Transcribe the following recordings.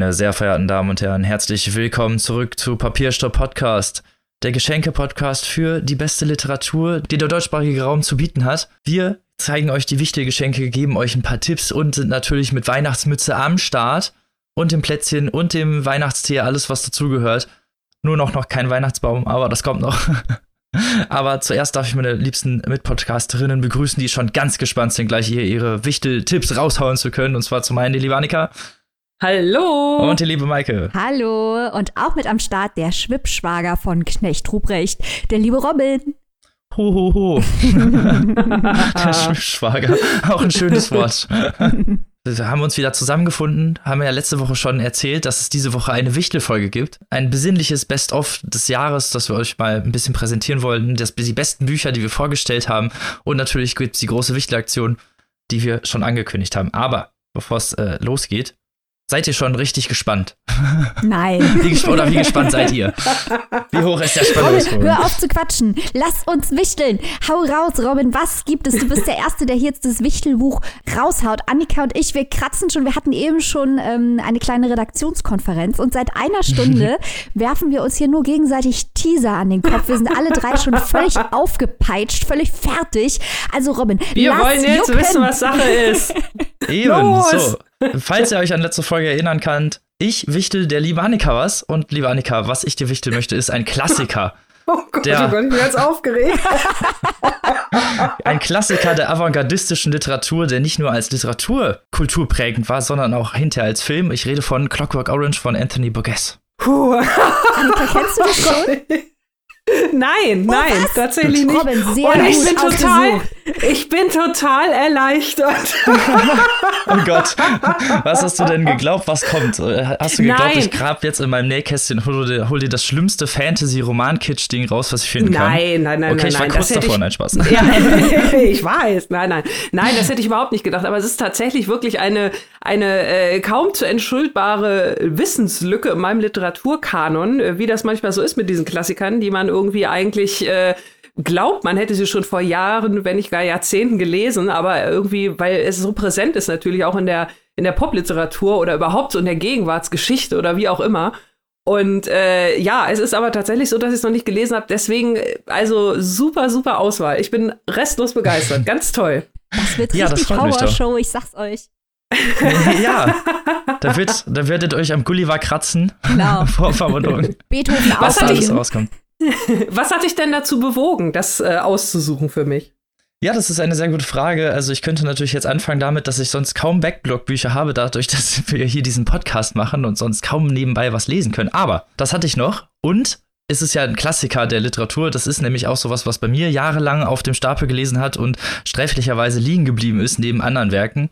Meine sehr verehrten Damen und Herren, herzlich willkommen zurück zu Papierstopp Podcast, der Geschenke-Podcast für die beste Literatur, die der deutschsprachige Raum zu bieten hat. Wir zeigen euch die wichtigen Geschenke, geben euch ein paar Tipps und sind natürlich mit Weihnachtsmütze am Start und dem Plätzchen und dem Weihnachtstee, alles was dazugehört. Nur noch noch kein Weihnachtsbaum, aber das kommt noch. aber zuerst darf ich meine liebsten Mitpodcasterinnen begrüßen, die schon ganz gespannt sind, gleich hier ihre Wichtel-Tipps raushauen zu können. Und zwar zum einen die liebe. Hallo! Und die liebe Maike. Hallo! Und auch mit am Start der Schwippschwager von Knecht Ruprecht, der liebe Robin. Ho, ho, ho. der Schwippschwager. Auch ein schönes Wort. Wir haben uns wieder zusammengefunden, haben ja letzte Woche schon erzählt, dass es diese Woche eine Wichtelfolge gibt. Ein besinnliches Best-of des Jahres, das wir euch mal ein bisschen präsentieren wollten. Das, die besten Bücher, die wir vorgestellt haben. Und natürlich gibt es die große Wichtelaktion, die wir schon angekündigt haben. Aber bevor es äh, losgeht, Seid ihr schon richtig gespannt? Nein. Wie gespannt, oder wie gespannt seid ihr? Wie hoch ist der Spannungsbogen? Hör auf zu quatschen. Lass uns wichteln. Hau raus, Robin. Was gibt es? Du bist der Erste, der hier jetzt das Wichtelbuch raushaut. Annika und ich, wir kratzen schon. Wir hatten eben schon ähm, eine kleine Redaktionskonferenz und seit einer Stunde werfen wir uns hier nur gegenseitig Teaser an den Kopf. Wir sind alle drei schon völlig aufgepeitscht, völlig fertig. Also, Robin, wir wollen jetzt jucken. wissen, was Sache ist. Eben, Los! so. Falls ihr euch an letzte Folge erinnern könnt, ich wichtel der liebe Annika was. Und liebe Annika, was ich dir wichteln möchte, ist ein Klassiker. Oh Gott, Der- oh Gott, ich bin jetzt aufgeregt. Ein Klassiker der avantgardistischen Literatur, der nicht nur als Literatur kulturprägend war, sondern auch hinterher als Film. Ich rede von Clockwork Orange von Anthony Burgess. Puh. Annika, kennst du das schon? Nein, nein, was? tatsächlich nicht. Robin, sehr Und ich bin total, ausgesucht. ich bin total erleichtert. Oh Gott, was hast du denn geglaubt, was kommt? Hast du geglaubt, Nein. ich grab jetzt in meinem Nähkästchen, hol dir, hol dir das schlimmste Fantasy-Roman-Kitsch-Ding raus, was ich finden kann? Nein, nein, nein, Okay, nein, ich war nein, kurz davor, ich- nein, Spaß. Ja, ich weiß. Nein, nein. Nein, das hätte ich überhaupt nicht gedacht. Aber es ist tatsächlich wirklich eine, eine äh, kaum zu entschuldbare Wissenslücke in meinem Literaturkanon, äh, wie das manchmal so ist mit diesen Klassikern, die man irgendwie eigentlich äh, glaubt, man hätte sie schon vor Jahren, wenn nicht gar Jahrzehnten gelesen, aber irgendwie, weil es so präsent ist natürlich auch in der, in der Popliteratur oder überhaupt so in der Gegenwartsgeschichte oder wie auch immer. Und äh, ja, es ist aber tatsächlich so, dass ich es noch nicht gelesen habe. Deswegen, äh, also super, super Auswahl. Ich bin restlos begeistert. Ganz toll. Das wird Ja, richtig. Power-Show, ich sag's euch. ja, da, wird, da werdet euch am Gulliver kratzen. Genau. Vor Verwunderung. Beethoven Was Was hat alles dich- rauskommt. Was hat dich denn dazu bewogen, das äh, auszusuchen für mich? Ja, das ist eine sehr gute Frage. Also ich könnte natürlich jetzt anfangen damit, dass ich sonst kaum Backlog-Bücher habe, dadurch, dass wir hier diesen Podcast machen und sonst kaum nebenbei was lesen können. Aber das hatte ich noch. Und es ist ja ein Klassiker der Literatur. Das ist nämlich auch sowas, was bei mir jahrelang auf dem Stapel gelesen hat und sträflicherweise liegen geblieben ist neben anderen Werken.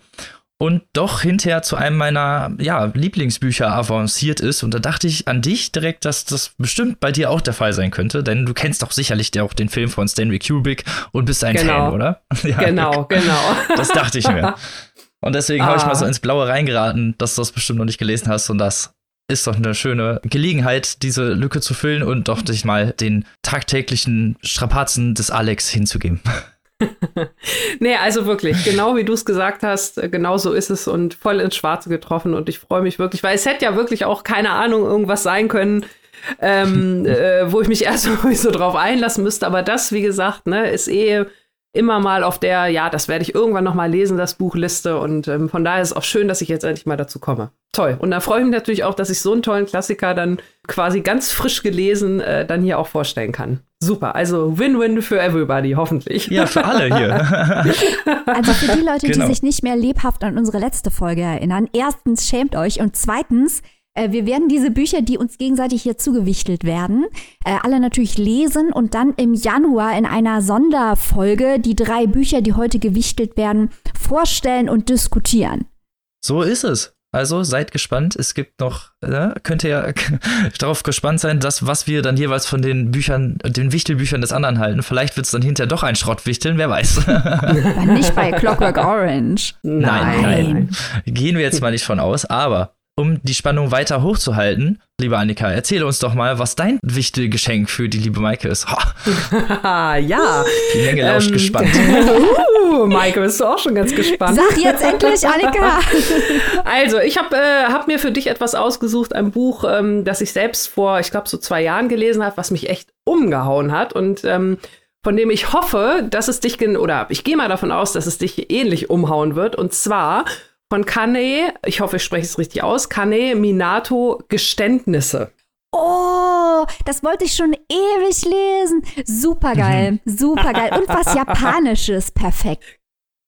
Und doch hinterher zu einem meiner ja, Lieblingsbücher avanciert ist. Und da dachte ich an dich direkt, dass das bestimmt bei dir auch der Fall sein könnte. Denn du kennst doch sicherlich auch den Film von Stanley Kubrick und bist ein Genau. Fan, oder? Ja, Genau, genau. das dachte ich mir. Und deswegen habe ich Ah. mal so ins Blaue reingeraten, dass du das bestimmt noch nicht gelesen hast. Und das ist doch eine schöne Gelegenheit, diese Lücke zu füllen und doch dich mal den tagtäglichen Strapazen des Alex hinzugeben. Nee, also wirklich, genau wie du es gesagt hast, äh, genau so ist es und voll ins Schwarze getroffen und ich freue mich wirklich, weil es hätte ja wirklich auch, keine Ahnung, irgendwas sein können, ähm, äh, wo ich mich erst so drauf einlassen müsste, aber das, wie gesagt, ne, ist eh immer mal auf der, ja, das werde ich irgendwann noch mal lesen, das Buchliste und ähm, von daher ist es auch schön, dass ich jetzt endlich mal dazu komme. Toll. Und da freue ich mich natürlich auch, dass ich so einen tollen Klassiker dann quasi ganz frisch gelesen äh, dann hier auch vorstellen kann. Super, also Win-Win für everybody, hoffentlich. Ja, für alle hier. Also für die Leute, Genau. die sich nicht mehr lebhaft an unsere letzte Folge erinnern, erstens schämt euch und zweitens, äh, wir werden diese Bücher, die uns gegenseitig hier zugewichtelt werden, äh, alle natürlich lesen und dann im Januar in einer Sonderfolge die drei Bücher, die heute gewichtelt werden, vorstellen und diskutieren. so ist es. Also seid gespannt. Es gibt noch, äh, könnt ihr darauf gespannt sein, dass was wir dann jeweils von den Büchern, den Wichtelbüchern des anderen halten. Vielleicht wird es dann hinterher doch ein Schrottwichteln, wer weiß. Nicht bei Clockwork Orange. Nein, nein. Gehen wir jetzt mal nicht von aus, aber um die Spannung weiter hochzuhalten, liebe Annika, erzähle uns doch mal, was dein wichtiges Geschenk für die liebe Maike ist. ja. Die Menge lauscht ähm, gespannt. Uh, Maike, bist du auch schon ganz gespannt? Sag jetzt endlich, Annika. also, ich habe äh, hab mir für dich etwas ausgesucht, ein Buch, ähm, das ich selbst vor, ich glaube, so zwei Jahren gelesen habe, was mich echt umgehauen hat und ähm, von dem ich hoffe, dass es dich, oder ich gehe mal davon aus, dass es dich ähnlich umhauen wird. Und zwar von Kane, ich hoffe, ich spreche es richtig aus, Kane Minato Geständnisse. Oh, das wollte ich schon ewig lesen. Supergeil, mhm. supergeil. Und was Japanisches, perfekt.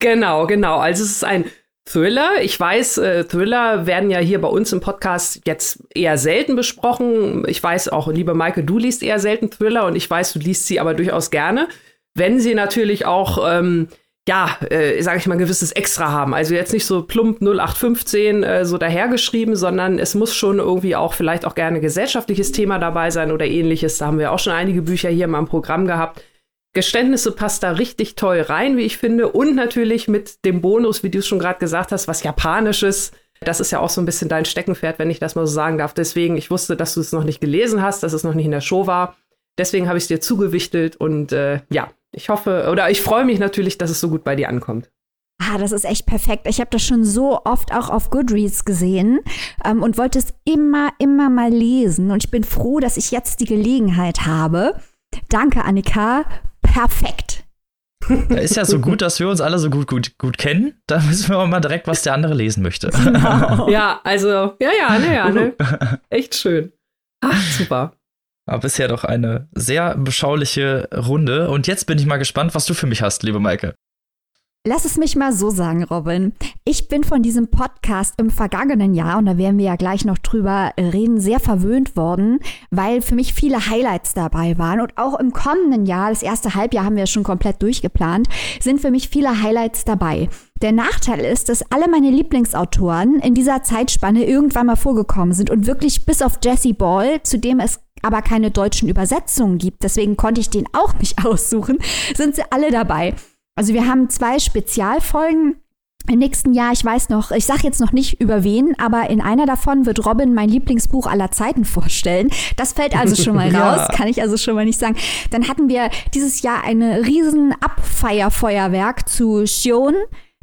Genau, genau. Also es ist ein Thriller. Ich weiß, äh, Thriller werden ja hier bei uns im Podcast jetzt eher selten besprochen. Ich weiß auch, liebe Maike, du liest eher selten Thriller und ich weiß, du liest sie aber durchaus gerne. Wenn sie natürlich auch ähm, ja, äh, sage ich mal, ein gewisses Extra haben. Also jetzt nicht so plump 0815 äh, so dahergeschrieben, sondern es muss schon irgendwie auch vielleicht auch gerne gesellschaftliches Thema dabei sein oder ähnliches. Da haben wir auch schon einige Bücher hier in meinem Programm gehabt. Geständnisse passt da richtig toll rein, wie ich finde. Und natürlich mit dem Bonus, wie du es schon gerade gesagt hast, was Japanisches. Das ist ja auch so ein bisschen dein Steckenpferd, wenn ich das mal so sagen darf. Deswegen, ich wusste, dass du es noch nicht gelesen hast, dass es noch nicht in der Show war. Deswegen habe ich es dir zugewichtet und äh, ja, ich hoffe oder ich freue mich natürlich, dass es so gut bei dir ankommt. Ah, das ist echt perfekt. Ich habe das schon so oft auch auf Goodreads gesehen ähm, und wollte es immer, immer mal lesen. Und ich bin froh, dass ich jetzt die Gelegenheit habe. Danke, Annika. Perfekt. Da ist ja so gut, dass wir uns alle so gut, gut, gut kennen. Da wissen wir auch mal direkt, was der andere lesen möchte. Genau. ja, also, ja, ja, ne, ja, ne. Echt schön. Ach, super. Aber bisher doch eine sehr beschauliche Runde. Und jetzt bin ich mal gespannt, was du für mich hast, liebe Maike. Lass es mich mal so sagen, Robin. Ich bin von diesem Podcast im vergangenen Jahr, und da werden wir ja gleich noch drüber reden, sehr verwöhnt worden, weil für mich viele Highlights dabei waren. Und auch im kommenden Jahr, das erste Halbjahr haben wir schon komplett durchgeplant, sind für mich viele Highlights dabei. Der Nachteil ist, dass alle meine Lieblingsautoren in dieser Zeitspanne irgendwann mal vorgekommen sind und wirklich bis auf Jesse Ball, zu dem es aber keine deutschen Übersetzungen gibt, deswegen konnte ich den auch nicht aussuchen, sind sie alle dabei. Also wir haben zwei Spezialfolgen im nächsten Jahr, ich weiß noch, ich sage jetzt noch nicht über wen, aber in einer davon wird Robin mein Lieblingsbuch aller Zeiten vorstellen. Das fällt also schon mal raus, ja. kann ich also schon mal nicht sagen. Dann hatten wir dieses Jahr eine riesen Abfeierfeuerwerk zu Shion.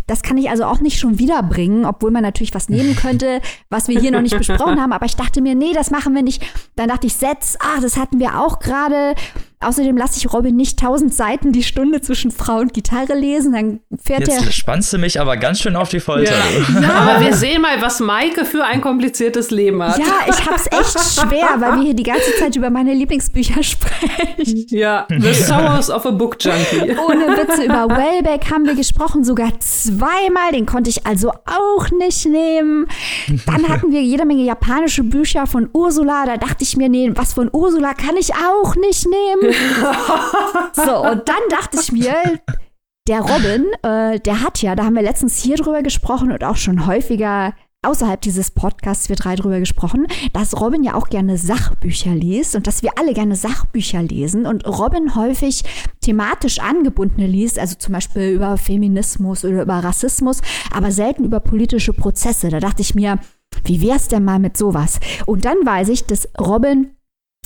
Das kann ich also auch nicht schon wiederbringen, obwohl man natürlich was nehmen könnte, was wir hier noch nicht besprochen haben. Aber ich dachte mir, nee, das machen wir nicht. Dann dachte ich, Setz, ah, das hatten wir auch gerade. Außerdem lasse ich Robin nicht tausend Seiten die Stunde zwischen Frau und Gitarre lesen, dann fährt Jetzt er. spannst du mich aber ganz schön auf die Folter. Ja. ja. aber wir sehen mal, was Maike für ein kompliziertes Leben hat. Ja, ich hab's echt schwer, weil wir hier die ganze Zeit über meine Lieblingsbücher sprechen. Ja, The Sorrows of a Book Junkie. Ohne Witze, über Wellbeck haben wir gesprochen, sogar zweimal, den konnte ich also auch nicht nehmen. Dann hatten wir jede Menge japanische Bücher von Ursula, da dachte ich mir, nee, was von Ursula kann ich auch nicht nehmen. so, und dann dachte ich mir, der Robin, äh, der hat ja, da haben wir letztens hier drüber gesprochen und auch schon häufiger außerhalb dieses Podcasts wir drei drüber gesprochen, dass Robin ja auch gerne Sachbücher liest und dass wir alle gerne Sachbücher lesen und Robin häufig thematisch angebundene liest, also zum Beispiel über Feminismus oder über Rassismus, aber selten über politische Prozesse. Da dachte ich mir, wie wär's denn mal mit sowas? Und dann weiß ich, dass Robin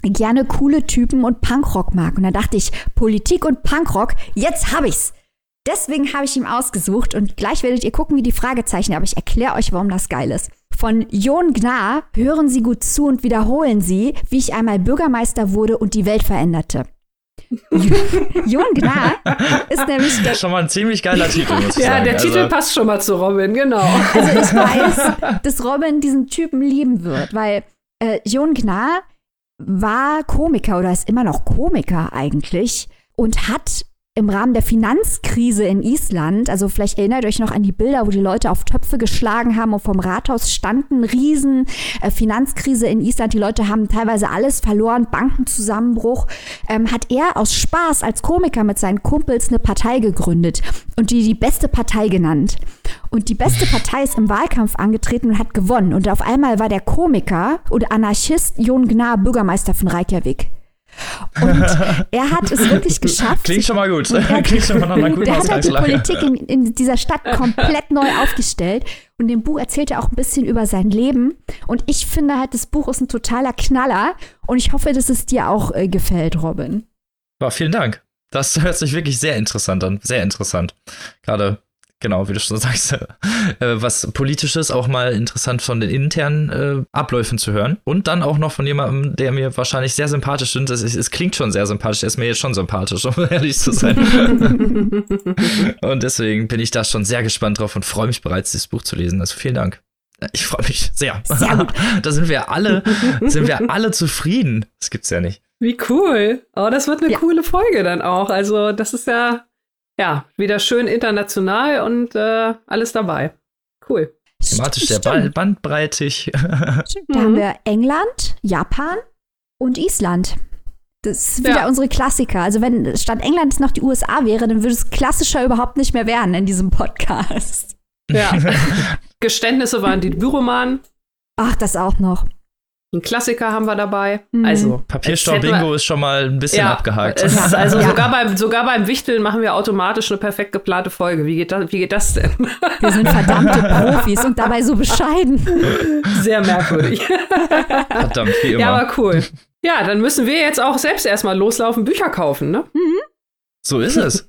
gerne coole Typen und Punkrock mag. Und da dachte ich, Politik und Punkrock, jetzt hab ich's. Deswegen habe ich ihm ausgesucht und gleich werdet ihr gucken, wie die Fragezeichen, aber ich erkläre euch, warum das geil ist. Von Jon Gnar hören Sie gut zu und wiederholen Sie, wie ich einmal Bürgermeister wurde und die Welt veränderte. Jon Gnar ist nämlich der. Schon mal ein ziemlich geiler Titel, muss ich ja, sagen. der Titel also. passt schon mal zu Robin, genau. Also ich weiß, dass Robin diesen Typen lieben wird, weil äh, Jon Gnar war Komiker oder ist immer noch Komiker eigentlich und hat im Rahmen der Finanzkrise in Island, also vielleicht erinnert euch noch an die Bilder, wo die Leute auf Töpfe geschlagen haben und vom Rathaus standen, riesen äh, Finanzkrise in Island, die Leute haben teilweise alles verloren, Bankenzusammenbruch, ähm, hat er aus Spaß als Komiker mit seinen Kumpels eine Partei gegründet und die die beste Partei genannt. Und die beste Partei ist im Wahlkampf angetreten und hat gewonnen. Und auf einmal war der Komiker und Anarchist Jon Gnar Bürgermeister von Reykjavik. Und er hat es wirklich geschafft. Klingt schon mal gut. Er, Klingt schon mal nach einer guten der hat halt die. Politik in, in dieser Stadt komplett neu aufgestellt. Und im Buch erzählt er auch ein bisschen über sein Leben. Und ich finde halt, das Buch ist ein totaler Knaller. Und ich hoffe, dass es dir auch äh, gefällt, Robin. Ja, vielen Dank. Das hört sich wirklich sehr interessant an. Sehr interessant. Gerade, genau, wie du schon sagst, äh, was Politisches auch mal interessant von den internen äh, Abläufen zu hören. Und dann auch noch von jemandem, der mir wahrscheinlich sehr sympathisch ist. Es, es klingt schon sehr sympathisch. Er ist mir jetzt schon sympathisch, um ehrlich zu sein. und deswegen bin ich da schon sehr gespannt drauf und freue mich bereits, dieses Buch zu lesen. Also vielen Dank. Ich freue mich sehr. Sehr da sind wir alle, sind wir alle zufrieden. Das gibt's ja nicht. Wie cool. Oh, das wird eine Ja. coole Folge dann auch. Also, das ist ja, ja, wieder schön international und äh, alles dabei. Cool. Thematisch sehr Stimmt. band bandbreitig. Stimmt. Da haben wir England, Japan und Island. Das ist wieder Ja. unsere Klassiker. Also wenn statt England noch die USA wäre, dann würde es klassischer überhaupt nicht mehr werden in diesem Podcast. Ja. Geständnisse waren die Büromanen. Ach, das auch noch. Ein Klassiker haben wir dabei. Mhm. Also, Papierstau-Bingo ist schon mal ein bisschen ja, abgehakt. Es ist also Ja. sogar, beim, sogar beim Wichteln machen wir automatisch eine perfekt geplante Folge. Wie geht das, wie geht das denn? Wir sind verdammte Profis und dabei so bescheiden. Sehr merkwürdig. Verdammt, wie immer. Ja, aber cool. Ja, dann müssen wir jetzt auch selbst erstmal loslaufen, Bücher kaufen, ne? So ist es.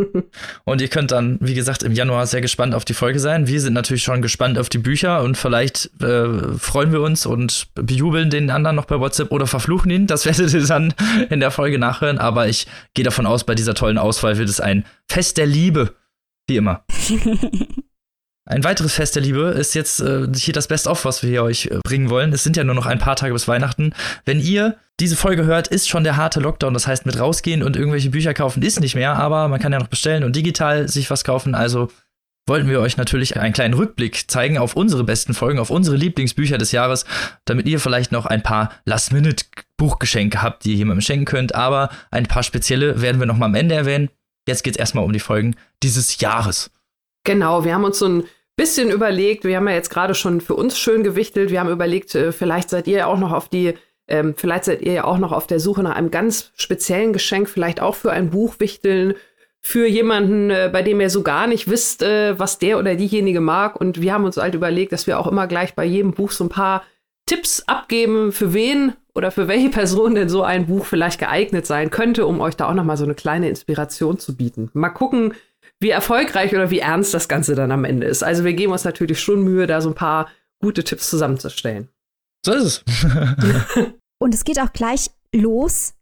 und ihr könnt dann, wie gesagt, im Januar sehr gespannt auf die Folge sein. Wir sind natürlich schon gespannt auf die Bücher und vielleicht äh, freuen wir uns und bejubeln den anderen noch bei WhatsApp oder verfluchen ihn. Das werdet ihr dann in der Folge nachhören. Aber ich gehe davon aus, bei dieser tollen Auswahl wird es ein Fest der Liebe. Wie immer. Ein weiteres Fest der Liebe ist jetzt äh, hier das Best-of, was wir hier euch äh, bringen wollen. Es sind ja nur noch ein paar Tage bis Weihnachten. Wenn ihr diese Folge hört, ist schon der harte Lockdown. Das heißt, mit rausgehen und irgendwelche Bücher kaufen ist nicht mehr, aber man kann ja noch bestellen und digital sich was kaufen. Also wollten wir euch natürlich einen kleinen Rückblick zeigen auf unsere besten Folgen, auf unsere Lieblingsbücher des Jahres, damit ihr vielleicht noch ein paar Last-Minute-Buchgeschenke habt, die ihr jemandem schenken könnt. Aber ein paar spezielle werden wir noch mal am Ende erwähnen. Jetzt geht's erstmal um die Folgen dieses Jahres. Genau, wir haben uns so ein bisschen überlegt, wir haben ja jetzt gerade schon für uns schön gewichtelt, wir haben überlegt, äh, vielleicht seid ihr auch noch auf die, ähm, vielleicht seid ihr ja auch noch auf der Suche nach einem ganz speziellen Geschenk, vielleicht auch für ein Buch wichteln, für jemanden, äh, bei dem ihr so gar nicht wisst, äh, was der oder diejenige mag. Und wir haben uns halt überlegt, dass wir auch immer gleich bei jedem Buch so ein paar Tipps abgeben, für wen oder für welche Person denn so ein Buch vielleicht geeignet sein könnte, um euch da auch noch mal so eine kleine Inspiration zu bieten. Mal gucken, wie erfolgreich oder wie ernst das Ganze dann am Ende ist. Also wir geben uns natürlich schon Mühe, da so ein paar gute Tipps zusammenzustellen. So ist es. Und es geht auch gleich los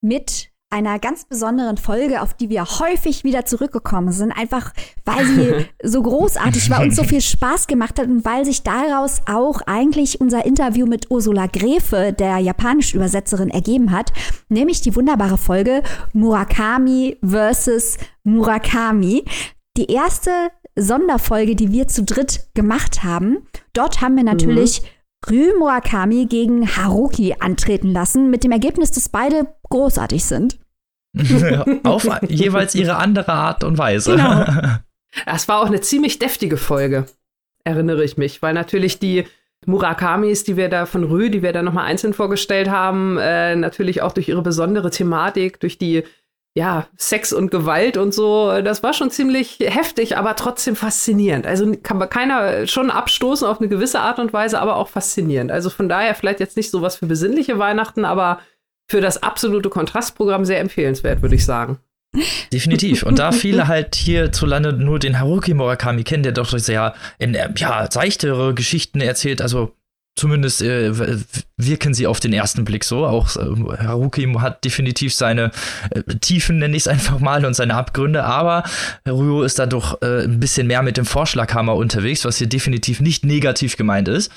mit einer ganz besonderen Folge, auf die wir häufig wieder zurückgekommen sind, einfach weil sie so großartig war und so viel Spaß gemacht hat und weil sich daraus auch eigentlich unser Interview mit Ursula Gräfe, der japanischen Übersetzerin, ergeben hat, nämlich die wunderbare Folge Murakami versus Murakami. Die erste Sonderfolge, die wir zu dritt gemacht haben. Dort haben wir natürlich Ryu Murakami gegen Haruki antreten lassen, mit dem Ergebnis, dass beide großartig sind. Auf jeweils ihre andere Art und Weise. Genau. Es war auch eine ziemlich deftige Folge, erinnere ich mich, weil natürlich die Murakamis, die wir da von Rü, die wir da nochmal einzeln vorgestellt haben, äh, natürlich auch durch ihre besondere Thematik, durch die ja, Sex und Gewalt und so, das war schon ziemlich heftig, aber trotzdem faszinierend. Also kann man keiner schon abstoßen auf eine gewisse Art und Weise, aber auch faszinierend. Also von daher vielleicht jetzt nicht so was für besinnliche Weihnachten, aber für das absolute Kontrastprogramm sehr empfehlenswert, würde ich sagen. Definitiv. Und da viele halt hierzulande nur den Haruki Murakami kennen, der doch sehr in ja, seichtere Geschichten erzählt, also zumindest äh, wirken sie auf den ersten Blick so. Auch äh, Haruki hat definitiv seine äh, Tiefen, nenne ich es einfach mal, und seine Abgründe, aber Ryo ist da doch äh, ein bisschen mehr mit dem Vorschlaghammer unterwegs, was hier definitiv nicht negativ gemeint ist.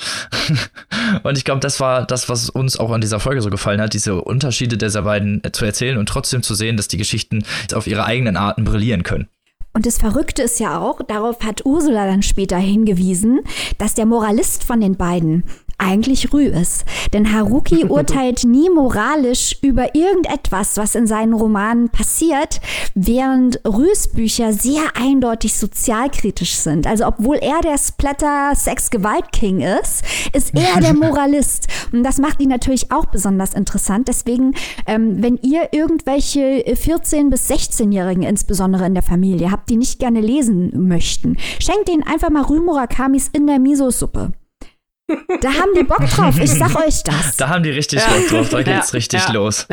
und ich glaube, das war das, was uns auch an dieser Folge so gefallen hat, diese Unterschiede dieser beiden äh, zu erzählen und trotzdem zu sehen, dass die Geschichten auf ihre eigenen Arten brillieren können. Und das Verrückte ist ja auch, darauf hat Ursula dann später hingewiesen, dass der Moralist von den beiden eigentlich Rü ist. Denn Haruki urteilt nie moralisch über irgendetwas, was in seinen Romanen passiert, während Rüs Bücher sehr eindeutig sozialkritisch sind. Also obwohl er der Splatter-Sex-Gewalt-King ist, ist er der Moralist. Und das macht ihn natürlich auch besonders interessant. Deswegen, ähm, wenn ihr irgendwelche 14- bis 16-Jährigen insbesondere in der Familie habt, die nicht gerne lesen möchten, schenkt ihnen einfach mal Rü Murakamis in der Miso-Suppe. Da haben die Bock drauf, ich sag euch das. Da haben die richtig ja. Bock drauf, da geht's ja, richtig ja, los.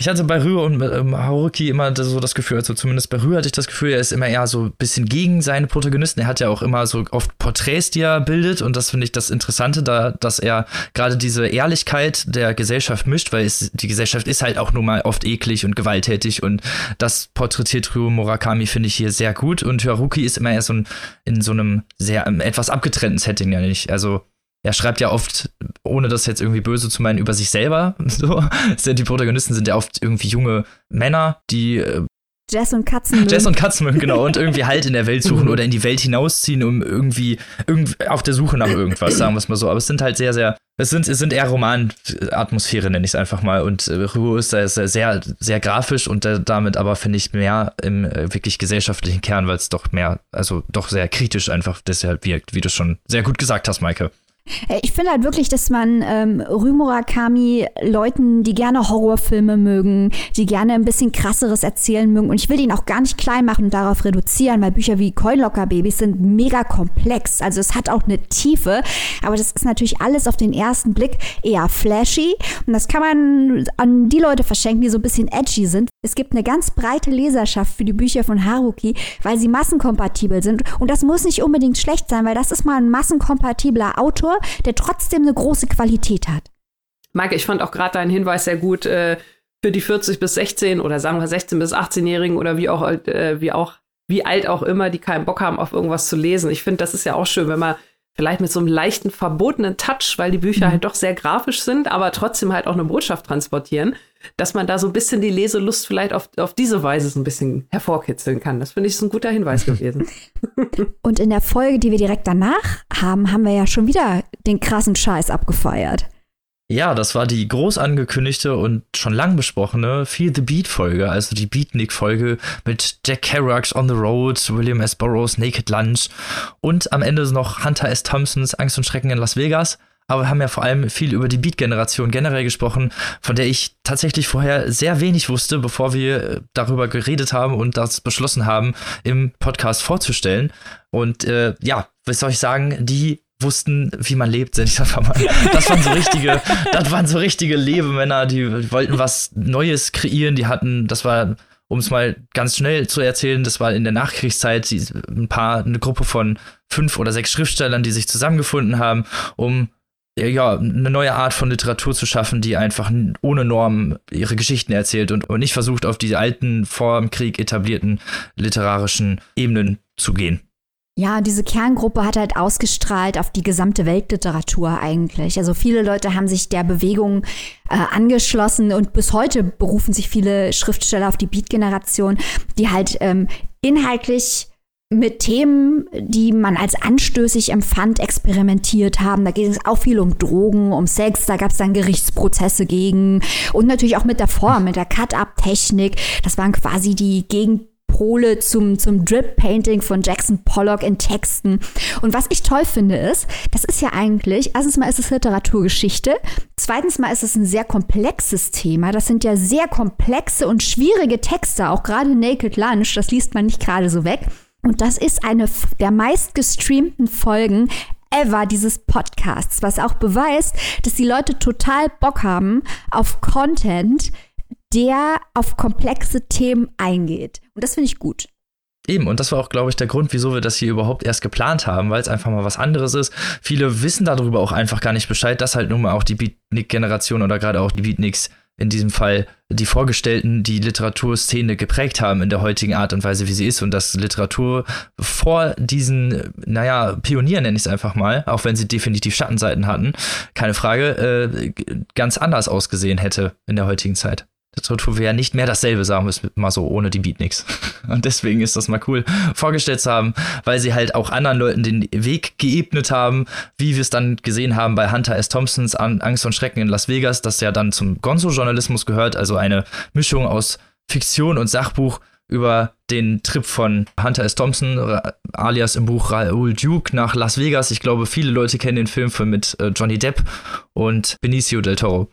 Ich hatte bei Rühr und ähm, Haruki immer so das Gefühl, also zumindest bei Rühr hatte ich das Gefühl, er ist immer eher so ein bisschen gegen seine Protagonisten. Er hat ja auch immer so oft Porträts, die er bildet und das finde ich das Interessante, da, dass er gerade diese Ehrlichkeit der Gesellschaft mischt, weil es, die Gesellschaft ist halt auch nun mal oft eklig und gewalttätig und das porträtiert Rühr Murakami, finde ich hier sehr gut und Haruki ist immer eher so ein, in so einem sehr ähm, etwas abgetrennten Setting, ja nicht. Also er schreibt ja oft, ohne das jetzt irgendwie böse zu meinen, über sich selber. So. Die Protagonisten sind ja oft irgendwie junge Männer, die äh, Jess und Katzen. Jess und Katzen, genau. Und irgendwie halt in der Welt suchen oder in die Welt hinausziehen, um irgendwie, irgendwie auf der Suche nach irgendwas, sagen wir es mal so. Aber es sind halt sehr, sehr, es sind, es sind eher Romanatmosphäre, nenne ich es einfach mal. Und äh, Ruhe ist da sehr, sehr grafisch und äh, damit aber, finde ich, mehr im äh, wirklich gesellschaftlichen Kern, weil es doch mehr, also doch sehr kritisch einfach deshalb wirkt, wie du schon sehr gut gesagt hast, Maike. Äh, ich finde halt wirklich, dass man ähm, Rümurakami Leuten, die gerne Horrorfilme mögen, die gerne ein bisschen krasseres erzählen mögen, und ich will ihn auch gar nicht klein machen und darauf reduzieren, weil Bücher wie Coinlocker Babys sind mega komplex. Also es hat auch eine Tiefe, aber das ist natürlich alles auf den ersten Blick eher flashy und das kann man an die Leute verschenken, die so ein bisschen edgy sind. Es gibt eine ganz breite Leserschaft für die Bücher von Haruki, weil sie massenkompatibel sind und das muss nicht unbedingt schlecht sein, weil das ist mal ein massenkompatibler Autor, der trotzdem eine große Qualität hat. Maike, ich fand auch gerade deinen Hinweis sehr gut äh, für die 40 bis 16 oder sagen wir 16 bis 18-Jährigen oder wie auch, äh, wie auch, wie alt auch immer, die keinen Bock haben, auf irgendwas zu lesen. Ich finde, das ist ja auch schön, wenn man vielleicht mit so einem leichten verbotenen Touch, weil die Bücher mhm. halt doch sehr grafisch sind, aber trotzdem halt auch eine Botschaft transportieren, dass man da so ein bisschen die Leselust vielleicht auf, auf diese Weise so ein bisschen hervorkitzeln kann. Das finde ich so ein guter Hinweis gewesen. Und in der Folge, die wir direkt danach haben, haben wir ja schon wieder den krassen Scheiß abgefeiert. Ja, das war die groß angekündigte und schon lang besprochene Feel the Beat Folge, also die Beatnik Folge mit Jack Kerouac On the Road, William S. Burroughs Naked Lunch und am Ende noch Hunter S. Thompsons Angst und Schrecken in Las Vegas aber wir haben ja vor allem viel über die Beat-Generation generell gesprochen, von der ich tatsächlich vorher sehr wenig wusste, bevor wir darüber geredet haben und das beschlossen haben, im Podcast vorzustellen. Und äh, ja, was soll ich sagen, die wussten, wie man lebt, sind ich einfach mal. Das waren so richtige, das waren so richtige Lebemänner, die wollten was Neues kreieren, die hatten, das war um es mal ganz schnell zu erzählen, das war in der Nachkriegszeit ein paar, eine Gruppe von fünf oder sechs Schriftstellern, die sich zusammengefunden haben, um ja, eine neue Art von Literatur zu schaffen, die einfach ohne Normen ihre Geschichten erzählt und, und nicht versucht, auf die alten, vor dem Krieg etablierten literarischen Ebenen zu gehen. Ja, diese Kerngruppe hat halt ausgestrahlt auf die gesamte Weltliteratur eigentlich. Also viele Leute haben sich der Bewegung äh, angeschlossen und bis heute berufen sich viele Schriftsteller auf die Beat-Generation, die halt ähm, inhaltlich mit Themen, die man als anstößig empfand, experimentiert haben. Da ging es auch viel um Drogen, um Sex, da gab es dann Gerichtsprozesse gegen und natürlich auch mit der Form, mit der Cut-Up-Technik. Das waren quasi die Gegenpole zum, zum Drip-Painting von Jackson Pollock in Texten. Und was ich toll finde ist, das ist ja eigentlich, erstens mal ist es Literaturgeschichte, zweitens mal ist es ein sehr komplexes Thema. Das sind ja sehr komplexe und schwierige Texte, auch gerade Naked Lunch, das liest man nicht gerade so weg. Und das ist eine der meistgestreamten Folgen ever dieses Podcasts, was auch beweist, dass die Leute total Bock haben auf Content, der auf komplexe Themen eingeht. Und das finde ich gut. Eben, und das war auch, glaube ich, der Grund, wieso wir das hier überhaupt erst geplant haben, weil es einfach mal was anderes ist. Viele wissen darüber auch einfach gar nicht Bescheid, dass halt nun mal auch die Beatnik-Generation oder gerade auch die Beatniks in diesem Fall die Vorgestellten die Literaturszene geprägt haben in der heutigen Art und Weise, wie sie ist und dass Literatur vor diesen, naja, Pionieren nenne ich es einfach mal, auch wenn sie definitiv Schattenseiten hatten, keine Frage, äh, ganz anders ausgesehen hätte in der heutigen Zeit. Literatur wäre nicht mehr dasselbe, sagen wir mal so, ohne die Beatniks. Und deswegen ist das mal cool vorgestellt zu haben, weil sie halt auch anderen Leuten den Weg geebnet haben, wie wir es dann gesehen haben bei Hunter S. Thompsons Angst und Schrecken in Las Vegas, das ja dann zum Gonzo-Journalismus gehört, also eine Mischung aus Fiktion und Sachbuch über den Trip von Hunter S. Thompson, alias im Buch Raoul Duke, nach Las Vegas. Ich glaube, viele Leute kennen den Film mit äh, Johnny Depp und Benicio del Toro.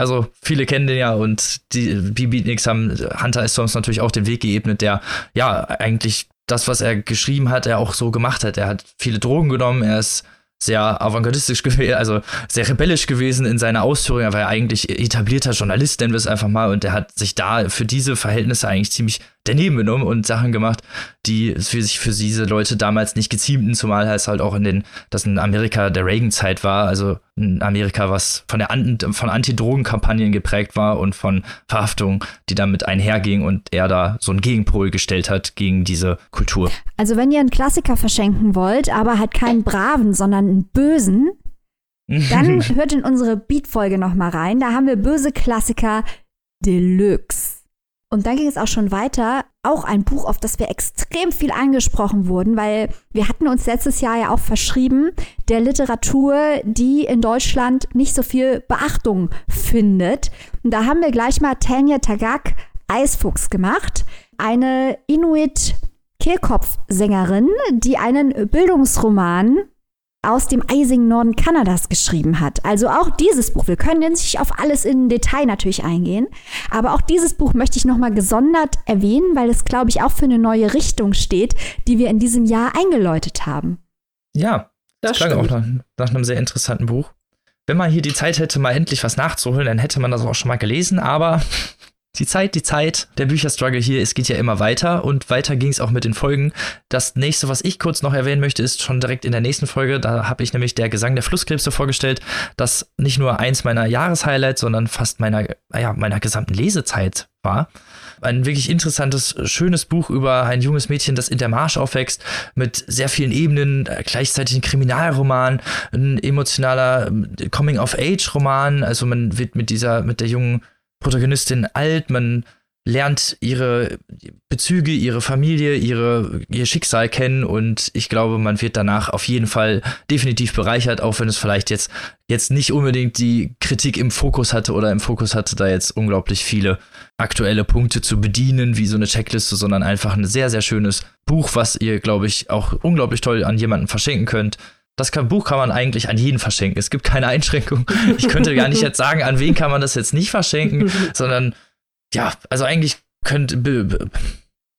Also viele kennen den ja und die, die Beatniks haben Hunter S. Thompson natürlich auch den Weg geebnet, der ja eigentlich das, was er geschrieben hat, er auch so gemacht hat. Er hat viele Drogen genommen, er ist sehr avantgardistisch gewesen, also sehr rebellisch gewesen in seiner Ausführung. Er war ja eigentlich etablierter Journalist, nennen wir es einfach mal, und er hat sich da für diese Verhältnisse eigentlich ziemlich daneben genommen und Sachen gemacht, die für sich für diese Leute damals nicht geziemten, zumal es halt auch in den, das in Amerika der Reagan-Zeit war, also in Amerika, was von der An von Anti-Drogen-Kampagnen geprägt war und von Verhaftungen, die damit einherging und er da so einen Gegenpol gestellt hat gegen diese Kultur. Also wenn ihr einen Klassiker verschenken wollt, aber halt keinen braven, sondern einen bösen, dann hört in unsere Beat-Folge nochmal rein. Da haben wir böse Klassiker Deluxe. Und dann ging es auch schon weiter. Auch ein Buch, auf das wir extrem viel angesprochen wurden, weil wir hatten uns letztes Jahr ja auch verschrieben, der Literatur, die in Deutschland nicht so viel Beachtung findet. Und da haben wir gleich mal Tanja Tagak Eisfuchs gemacht. Eine Inuit Kehlkopfsängerin, die einen Bildungsroman aus dem eisigen Norden Kanadas geschrieben hat. Also auch dieses Buch, wir können jetzt nicht auf alles in Detail natürlich eingehen, aber auch dieses Buch möchte ich nochmal gesondert erwähnen, weil es, glaube ich, auch für eine neue Richtung steht, die wir in diesem Jahr eingeläutet haben. Ja, das, das klang auch nach, nach einem sehr interessanten Buch. Wenn man hier die Zeit hätte, mal endlich was nachzuholen, dann hätte man das auch schon mal gelesen, aber die Zeit, die Zeit. Der Bücherstruggle hier, es geht ja immer weiter und weiter ging es auch mit den Folgen. Das nächste, was ich kurz noch erwähnen möchte, ist schon direkt in der nächsten Folge. Da habe ich nämlich der Gesang der Flusskrebse vorgestellt, das nicht nur eins meiner Jahreshighlights, sondern fast meiner, ja, meiner gesamten Lesezeit war. Ein wirklich interessantes, schönes Buch über ein junges Mädchen, das in der Marsch aufwächst, mit sehr vielen Ebenen, äh, gleichzeitig ein Kriminalroman, ein emotionaler äh, Coming-of-Age-Roman. Also man wird mit dieser, mit der jungen Protagonistin alt, man lernt ihre Bezüge, ihre Familie, ihre, ihr Schicksal kennen und ich glaube, man wird danach auf jeden Fall definitiv bereichert, auch wenn es vielleicht jetzt, jetzt nicht unbedingt die Kritik im Fokus hatte oder im Fokus hatte, da jetzt unglaublich viele aktuelle Punkte zu bedienen, wie so eine Checkliste, sondern einfach ein sehr, sehr schönes Buch, was ihr, glaube ich, auch unglaublich toll an jemanden verschenken könnt. Das kann, Buch kann man eigentlich an jeden verschenken. Es gibt keine Einschränkung. Ich könnte gar nicht jetzt sagen, an wen kann man das jetzt nicht verschenken, sondern ja, also eigentlich könnte,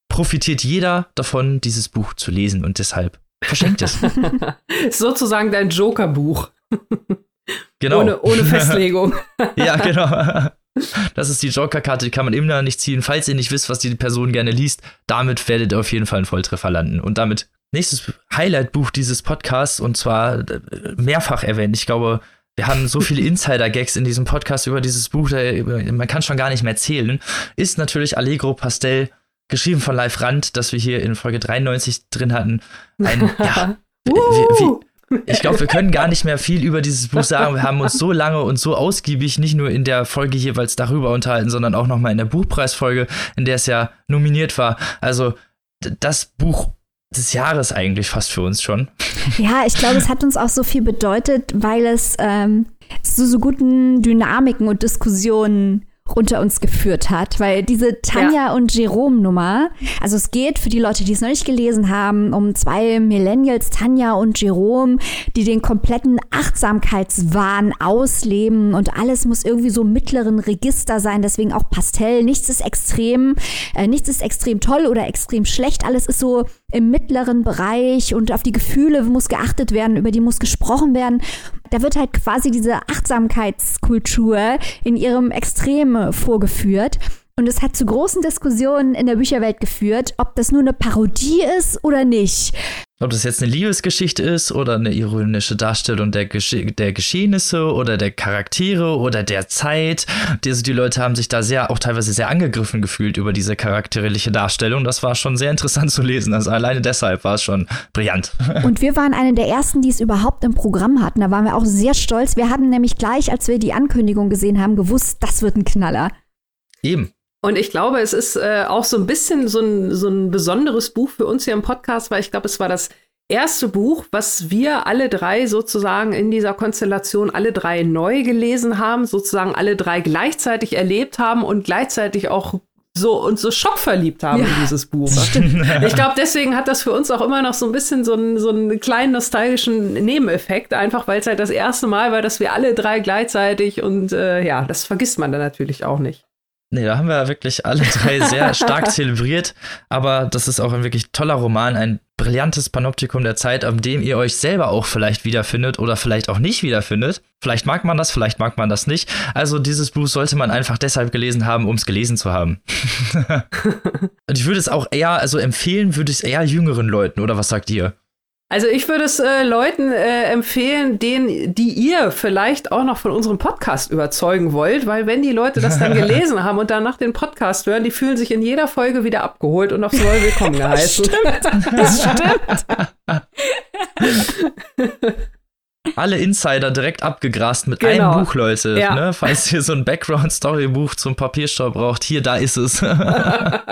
profitiert jeder davon, dieses Buch zu lesen und deshalb verschenkt es. Sozusagen dein Joker-Buch. Genau. Ohne, ohne Festlegung. ja, genau. Das ist die Joker-Karte, die kann man immer nicht ziehen. Falls ihr nicht wisst, was die Person gerne liest, damit werdet ihr auf jeden Fall einen Volltreffer landen. Und damit nächstes Highlight-Buch dieses Podcasts und zwar äh, mehrfach erwähnt. Ich glaube, wir haben so viele Insider-Gags in diesem Podcast über dieses Buch, man kann schon gar nicht mehr zählen. Ist natürlich Allegro Pastel, geschrieben von Live Rand, das wir hier in Folge 93 drin hatten. Ein, ja, wie, wie, ich glaube, wir können gar nicht mehr viel über dieses Buch sagen. Wir haben uns so lange und so ausgiebig nicht nur in der Folge jeweils darüber unterhalten, sondern auch nochmal in der Buchpreisfolge, in der es ja nominiert war. Also das Buch des Jahres eigentlich fast für uns schon. Ja, ich glaube, es hat uns auch so viel bedeutet, weil es ähm, zu so guten Dynamiken und Diskussionen unter uns geführt hat, weil diese Tanja ja. und Jerome Nummer, also es geht für die Leute, die es noch nicht gelesen haben, um zwei Millennials, Tanja und Jerome, die den kompletten Achtsamkeitswahn ausleben und alles muss irgendwie so im mittleren Register sein, deswegen auch Pastell, nichts ist extrem, äh, nichts ist extrem toll oder extrem schlecht, alles ist so im mittleren Bereich und auf die Gefühle muss geachtet werden, über die muss gesprochen werden. Da wird halt quasi diese Achtsamkeitskultur in ihrem Extrem vorgeführt. Und es hat zu großen Diskussionen in der Bücherwelt geführt, ob das nur eine Parodie ist oder nicht. Ob das jetzt eine Liebesgeschichte ist oder eine ironische Darstellung der, Gesche der Geschehnisse oder der Charaktere oder der Zeit. Die, also die Leute haben sich da sehr, auch teilweise sehr angegriffen gefühlt über diese charakterliche Darstellung. Das war schon sehr interessant zu lesen. Also alleine deshalb war es schon brillant. Und wir waren eine der ersten, die es überhaupt im Programm hatten. Da waren wir auch sehr stolz. Wir hatten nämlich gleich, als wir die Ankündigung gesehen haben, gewusst, das wird ein Knaller. Eben. Und ich glaube, es ist äh, auch so ein bisschen so ein, so ein besonderes Buch für uns hier im Podcast, weil ich glaube, es war das erste Buch, was wir alle drei sozusagen in dieser Konstellation alle drei neu gelesen haben, sozusagen alle drei gleichzeitig erlebt haben und gleichzeitig auch so uns so schockverliebt haben ja, in dieses Buch. Ich glaube, deswegen hat das für uns auch immer noch so ein bisschen so einen, so einen kleinen nostalgischen Nebeneffekt, einfach weil es halt das erste Mal war, dass wir alle drei gleichzeitig und äh, ja, das vergisst man dann natürlich auch nicht. Nee, da haben wir wirklich alle drei sehr stark zelebriert. Aber das ist auch ein wirklich toller Roman, ein brillantes Panoptikum der Zeit, an dem ihr euch selber auch vielleicht wiederfindet oder vielleicht auch nicht wiederfindet. Vielleicht mag man das, vielleicht mag man das nicht. Also dieses Buch sollte man einfach deshalb gelesen haben, um es gelesen zu haben. Und ich würde es auch eher, also empfehlen würde ich es eher jüngeren Leuten, oder was sagt ihr? Also ich würde es äh, Leuten äh, empfehlen, denen, die ihr vielleicht auch noch von unserem Podcast überzeugen wollt, weil wenn die Leute das dann gelesen haben und danach den Podcast hören, die fühlen sich in jeder Folge wieder abgeholt und aufs Neue willkommen geheißen. Das stimmt. Das stimmt. Alle Insider direkt abgegrast mit genau. einem Buch, Leute. Ja. Ne? Falls ihr so ein Background-Story-Buch zum Papierstau braucht, hier, da ist es.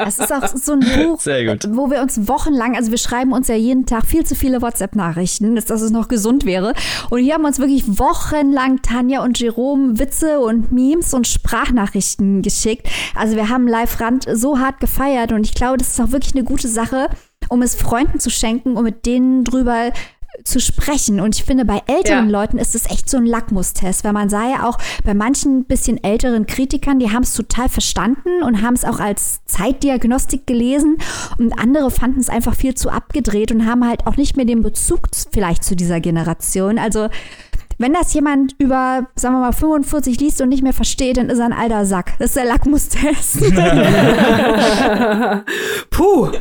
Es ist auch so ein Buch, wo wir uns wochenlang, also wir schreiben uns ja jeden Tag viel zu viele WhatsApp-Nachrichten, dass es noch gesund wäre. Und hier haben wir uns wirklich wochenlang Tanja und Jerome Witze und Memes und Sprachnachrichten geschickt. Also wir haben Live-Rand so hart gefeiert und ich glaube, das ist auch wirklich eine gute Sache, um es Freunden zu schenken, um mit denen drüber zu sprechen. Und ich finde, bei älteren ja. Leuten ist es echt so ein Lackmustest, weil man sah ja auch bei manchen bisschen älteren Kritikern, die haben es total verstanden und haben es auch als Zeitdiagnostik gelesen und andere fanden es einfach viel zu abgedreht und haben halt auch nicht mehr den Bezug vielleicht zu dieser Generation. Also wenn das jemand über, sagen wir mal, 45 liest und nicht mehr versteht, dann ist er ein alter Sack. Das ist der Lackmustest. Puh.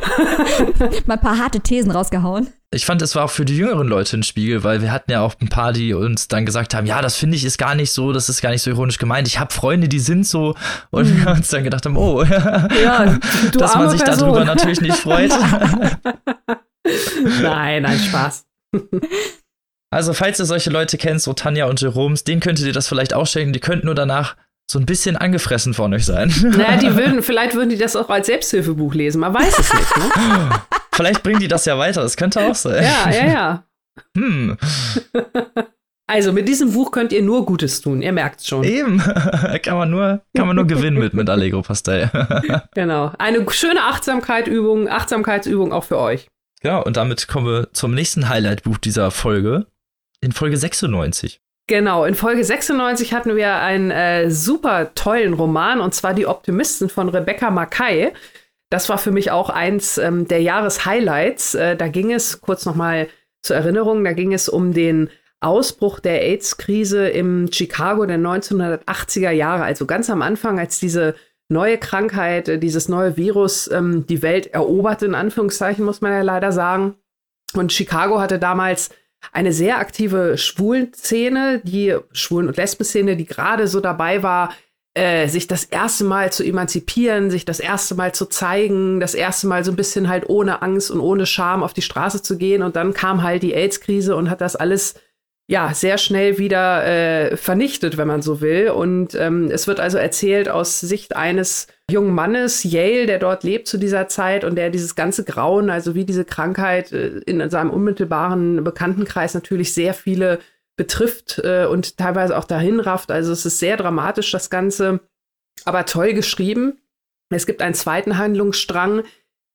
Mal ein paar harte Thesen rausgehauen. Ich fand, es war auch für die jüngeren Leute ein Spiegel, weil wir hatten ja auch ein paar, die uns dann gesagt haben, ja, das finde ich ist gar nicht so, das ist gar nicht so ironisch gemeint. Ich habe Freunde, die sind so und mhm. wir uns dann gedacht haben, oh, ja, dass man sich Person. darüber natürlich nicht freut. nein, nein, Spaß. Also, falls ihr solche Leute kennt, so Tanja und Jeroms, denen könntet ihr das vielleicht auch schenken. Die könnten nur danach so ein bisschen angefressen von euch sein. Naja, die würden, vielleicht würden die das auch als Selbsthilfebuch lesen. Man weiß es nicht, ne? vielleicht bringen die das ja weiter. Das könnte auch sein. Ja, ja, ja. Hm. Also mit diesem Buch könnt ihr nur Gutes tun, ihr merkt es schon. Eben, kann man nur, kann man nur gewinnen mit, mit Allegro Pastell. genau, eine schöne Achtsamkeitsübung, Achtsamkeitsübung auch für euch. Genau, und damit kommen wir zum nächsten Highlight-Buch dieser Folge, in Folge 96. Genau, in Folge 96 hatten wir einen äh, super tollen Roman, und zwar Die Optimisten von Rebecca Mackay. Das war für mich auch eins ähm, der Jahreshighlights. Äh, da ging es, kurz nochmal zur Erinnerung, da ging es um den Ausbruch der AIDS-Krise im Chicago der 1980er Jahre, also ganz am Anfang, als diese neue Krankheit, äh, dieses neue Virus ähm, die Welt eroberte, in Anführungszeichen, muss man ja leider sagen. Und Chicago hatte damals eine sehr aktive Schwulenszene, die Schwulen- und Lesben-Szene, die gerade so dabei war, äh, sich das erste Mal zu emanzipieren, sich das erste Mal zu zeigen, das erste Mal so ein bisschen halt ohne Angst und ohne Scham auf die Straße zu gehen. Und dann kam halt die AIDS-Krise und hat das alles ja, sehr schnell wieder äh, vernichtet, wenn man so will. Und ähm, es wird also erzählt aus Sicht eines jungen Mannes, Yale, der dort lebt zu dieser Zeit und der dieses ganze Grauen, also wie diese Krankheit äh, in seinem unmittelbaren Bekanntenkreis natürlich sehr viele betrifft äh, und teilweise auch dahin rafft. Also es ist sehr dramatisch, das Ganze, aber toll geschrieben. Es gibt einen zweiten Handlungsstrang,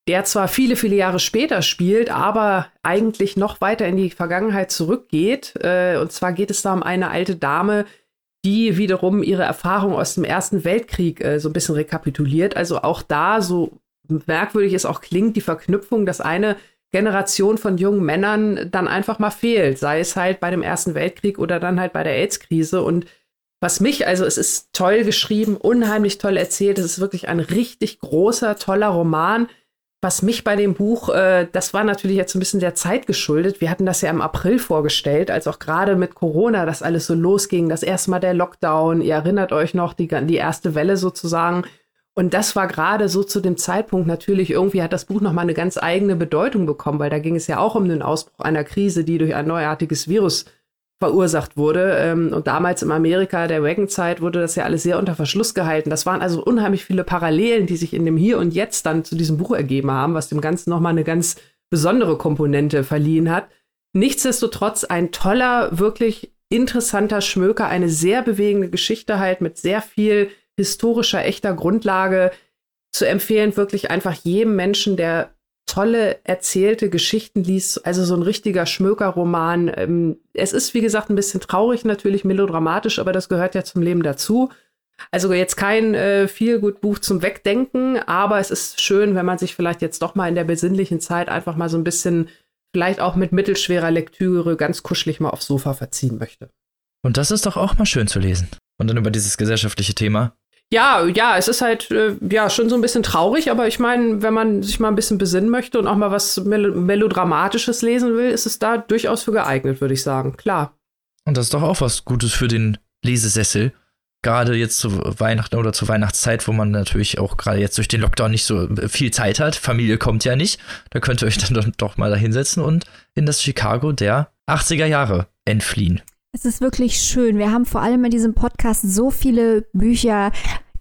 der zwar viele, viele Jahre später spielt, aber eigentlich noch weiter in die Vergangenheit zurückgeht. Äh, und zwar geht es da um eine alte Dame, die wiederum ihre Erfahrung aus dem Ersten Weltkrieg äh, so ein bisschen rekapituliert. Also auch da, so merkwürdig es auch klingt, die Verknüpfung, dass eine Generation von jungen Männern dann einfach mal fehlt, sei es halt bei dem Ersten Weltkrieg oder dann halt bei der AIDS-Krise. Und was mich, also es ist toll geschrieben, unheimlich toll erzählt, es ist wirklich ein richtig großer, toller Roman was mich bei dem Buch, äh, das war natürlich jetzt ein bisschen der Zeit geschuldet. Wir hatten das ja im April vorgestellt, als auch gerade mit Corona das alles so losging. Das erste Mal der Lockdown. Ihr erinnert euch noch, die, die erste Welle sozusagen. Und das war gerade so zu dem Zeitpunkt natürlich, irgendwie hat das Buch nochmal eine ganz eigene Bedeutung bekommen, weil da ging es ja auch um den Ausbruch einer Krise, die durch ein neuartiges Virus verursacht wurde. Ähm, und damals in Amerika der Reagan-Zeit wurde das ja alles sehr unter Verschluss gehalten. Das waren also unheimlich viele Parallelen, die sich in dem Hier und Jetzt dann zu diesem Buch ergeben haben, was dem Ganzen nochmal eine ganz besondere Komponente verliehen hat. Nichtsdestotrotz ein toller, wirklich interessanter Schmöker, eine sehr bewegende Geschichte halt mit sehr viel historischer, echter Grundlage zu empfehlen, wirklich einfach jedem Menschen, der tolle erzählte Geschichten liest, also so ein richtiger Schmökerroman. Ähm, es ist, wie gesagt, ein bisschen traurig, natürlich melodramatisch, aber das gehört ja zum Leben dazu. Also jetzt kein äh, viel gut Buch zum Wegdenken, aber es ist schön, wenn man sich vielleicht jetzt doch mal in der besinnlichen Zeit einfach mal so ein bisschen, vielleicht auch mit mittelschwerer Lektüre, ganz kuschelig mal aufs Sofa verziehen möchte. Und das ist doch auch mal schön zu lesen. Und dann über dieses gesellschaftliche Thema. Ja, ja, es ist halt äh, ja schon so ein bisschen traurig, aber ich meine, wenn man sich mal ein bisschen besinnen möchte und auch mal was Mel Melodramatisches lesen will, ist es da durchaus für geeignet, würde ich sagen. Klar. Und das ist doch auch was Gutes für den Lesesessel. Gerade jetzt zu Weihnachten oder zur Weihnachtszeit, wo man natürlich auch gerade jetzt durch den Lockdown nicht so äh, viel Zeit hat. Familie kommt ja nicht. Da könnt ihr euch dann doch mal da hinsetzen und in das Chicago der 80er Jahre entfliehen. Es ist wirklich schön. Wir haben vor allem in diesem Podcast so viele Bücher,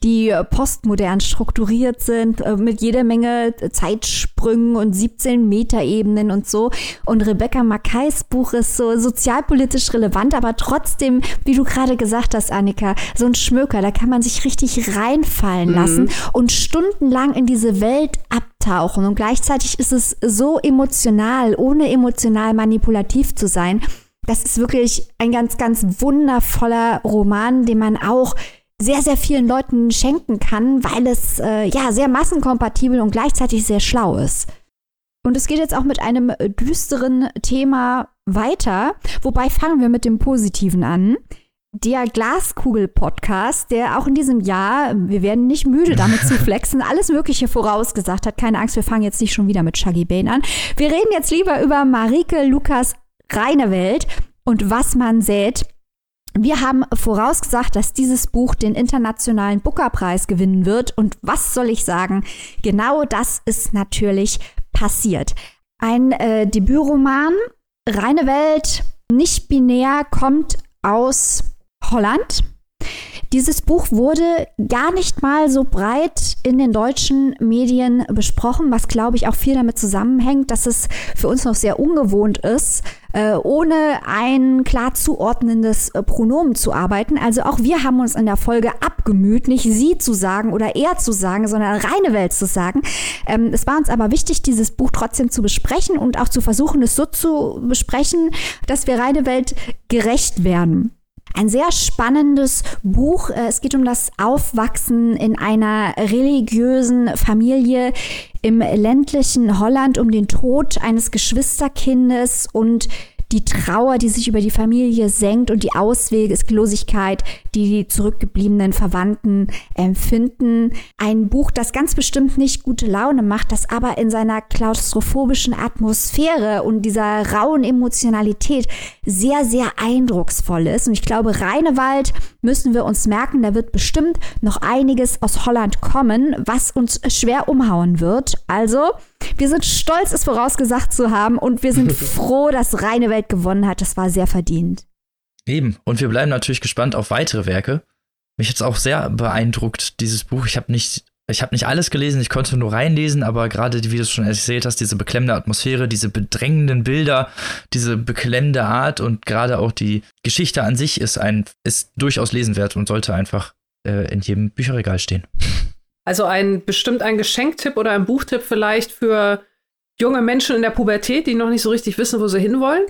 die postmodern strukturiert sind, äh, mit jeder Menge Zeitsprüngen und 17 Meter-Ebenen und so. Und Rebecca Mackays Buch ist so sozialpolitisch relevant, aber trotzdem, wie du gerade gesagt hast, Annika, so ein Schmöker, da kann man sich richtig reinfallen mhm. lassen und stundenlang in diese Welt abtauchen. Und gleichzeitig ist es so emotional, ohne emotional manipulativ zu sein das ist wirklich ein ganz, ganz wundervoller Roman, den man auch sehr, sehr vielen Leuten schenken kann, weil es äh, ja sehr massenkompatibel und gleichzeitig sehr schlau ist. Und es geht jetzt auch mit einem düsteren Thema weiter, wobei fangen wir mit dem Positiven an. Der Glaskugel-Podcast, der auch in diesem Jahr, wir werden nicht müde damit zu flexen, alles Mögliche vorausgesagt hat. Keine Angst, wir fangen jetzt nicht schon wieder mit Shaggy Bane an. Wir reden jetzt lieber über Marike Lukas reine Welt und was man sät. Wir haben vorausgesagt, dass dieses Buch den internationalen Booker-Preis gewinnen wird. Und was soll ich sagen? Genau das ist natürlich passiert. Ein äh, Debütroman, reine Welt, nicht binär, kommt aus Holland. Dieses Buch wurde gar nicht mal so breit in den deutschen Medien besprochen, was glaube ich auch viel damit zusammenhängt, dass es für uns noch sehr ungewohnt ist, äh, ohne ein klar zuordnendes äh, Pronomen zu arbeiten. Also auch wir haben uns in der Folge abgemüht, nicht sie zu sagen oder er zu sagen, sondern reine Welt zu sagen. Ähm, es war uns aber wichtig, dieses Buch trotzdem zu besprechen und auch zu versuchen, es so zu besprechen, dass wir reine Welt gerecht werden. Ein sehr spannendes Buch. Äh, es geht um das Aufwachsen in einer religiösen Familie im ländlichen Holland, um den Tod eines Geschwisterkindes und die Trauer, die sich über die Familie senkt und die Ausweglosigkeit, die die zurückgebliebenen Verwandten empfinden. Ein Buch, das ganz bestimmt nicht gute Laune macht, das aber in seiner klaustrophobischen Atmosphäre und dieser rauen Emotionalität sehr, sehr eindrucksvoll ist. Und ich glaube, Reinewald müssen wir uns merken, da wird bestimmt noch einiges aus Holland kommen, was uns schwer umhauen wird. Also, wir sind stolz, es vorausgesagt zu haben und wir sind froh, dass Reine Welt gewonnen hat. Das war sehr verdient. Eben. Und wir bleiben natürlich gespannt auf weitere Werke. Mich hat es auch sehr beeindruckt, dieses Buch. Ich habe nicht, ich habe nicht alles gelesen, ich konnte nur reinlesen, aber gerade, wie du es schon erzählt hast, diese beklemmende Atmosphäre, diese bedrängenden Bilder, diese beklemmende Art und gerade auch die Geschichte an sich ist ein, ist durchaus lesenwert und sollte einfach äh, in jedem Bücherregal stehen. Also ein bestimmt ein Geschenktipp oder ein Buchtipp vielleicht für junge Menschen in der Pubertät, die noch nicht so richtig wissen, wo sie hinwollen?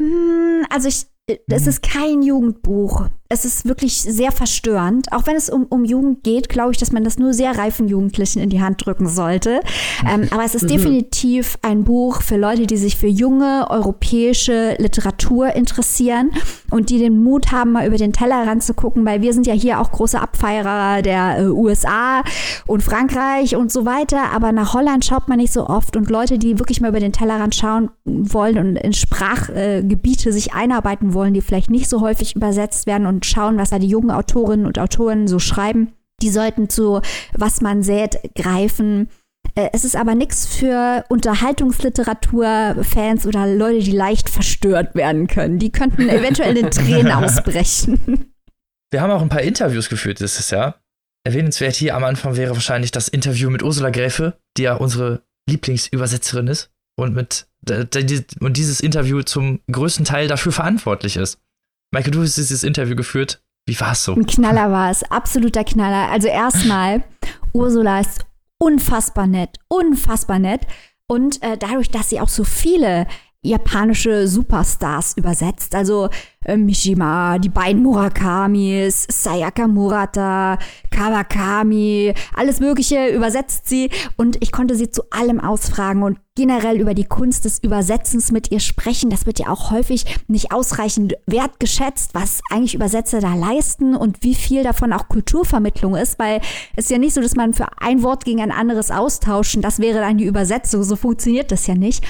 Hm, also ich, es mhm. ist kein Jugendbuch es ist wirklich sehr verstörend. Auch wenn es um, um Jugend geht, glaube ich, dass man das nur sehr reifen Jugendlichen in die Hand drücken sollte. Ähm, aber es ist mhm. definitiv ein Buch für Leute, die sich für junge europäische Literatur interessieren und die den Mut haben, mal über den Tellerrand zu gucken, weil wir sind ja hier auch große Abfeierer der äh, USA und Frankreich und so weiter. Aber nach Holland schaut man nicht so oft und Leute, die wirklich mal über den Tellerrand schauen wollen und in Sprachgebiete äh, sich einarbeiten wollen, die vielleicht nicht so häufig übersetzt werden und schauen, was da die jungen Autorinnen und Autoren so schreiben. Die sollten zu Was man sät greifen. Äh, es ist aber nichts für Unterhaltungsliteraturfans oder Leute, die leicht verstört werden können. Die könnten eventuell in Tränen ausbrechen. Wir haben auch ein paar Interviews geführt dieses Jahr. Erwähnenswert hier am Anfang wäre wahrscheinlich das Interview mit Ursula Gräfe, die ja unsere Lieblingsübersetzerin ist und mit und dieses Interview zum größten Teil dafür verantwortlich ist. Michael, du hast dieses Interview geführt. Wie war es so? Ein Knaller war es, absoluter Knaller. Also erstmal, Ursula ist unfassbar nett, unfassbar nett. Und äh, dadurch, dass sie auch so viele japanische Superstars übersetzt. Also äh, Mishima, die beiden Murakamis, Sayaka Murata, Kawakami, alles Mögliche übersetzt sie. Und ich konnte sie zu allem ausfragen und generell über die Kunst des Übersetzens mit ihr sprechen. Das wird ja auch häufig nicht ausreichend wertgeschätzt, was eigentlich Übersetzer da leisten und wie viel davon auch Kulturvermittlung ist, weil es ist ja nicht so, dass man für ein Wort gegen ein anderes austauschen, das wäre dann die Übersetzung. So funktioniert das ja nicht.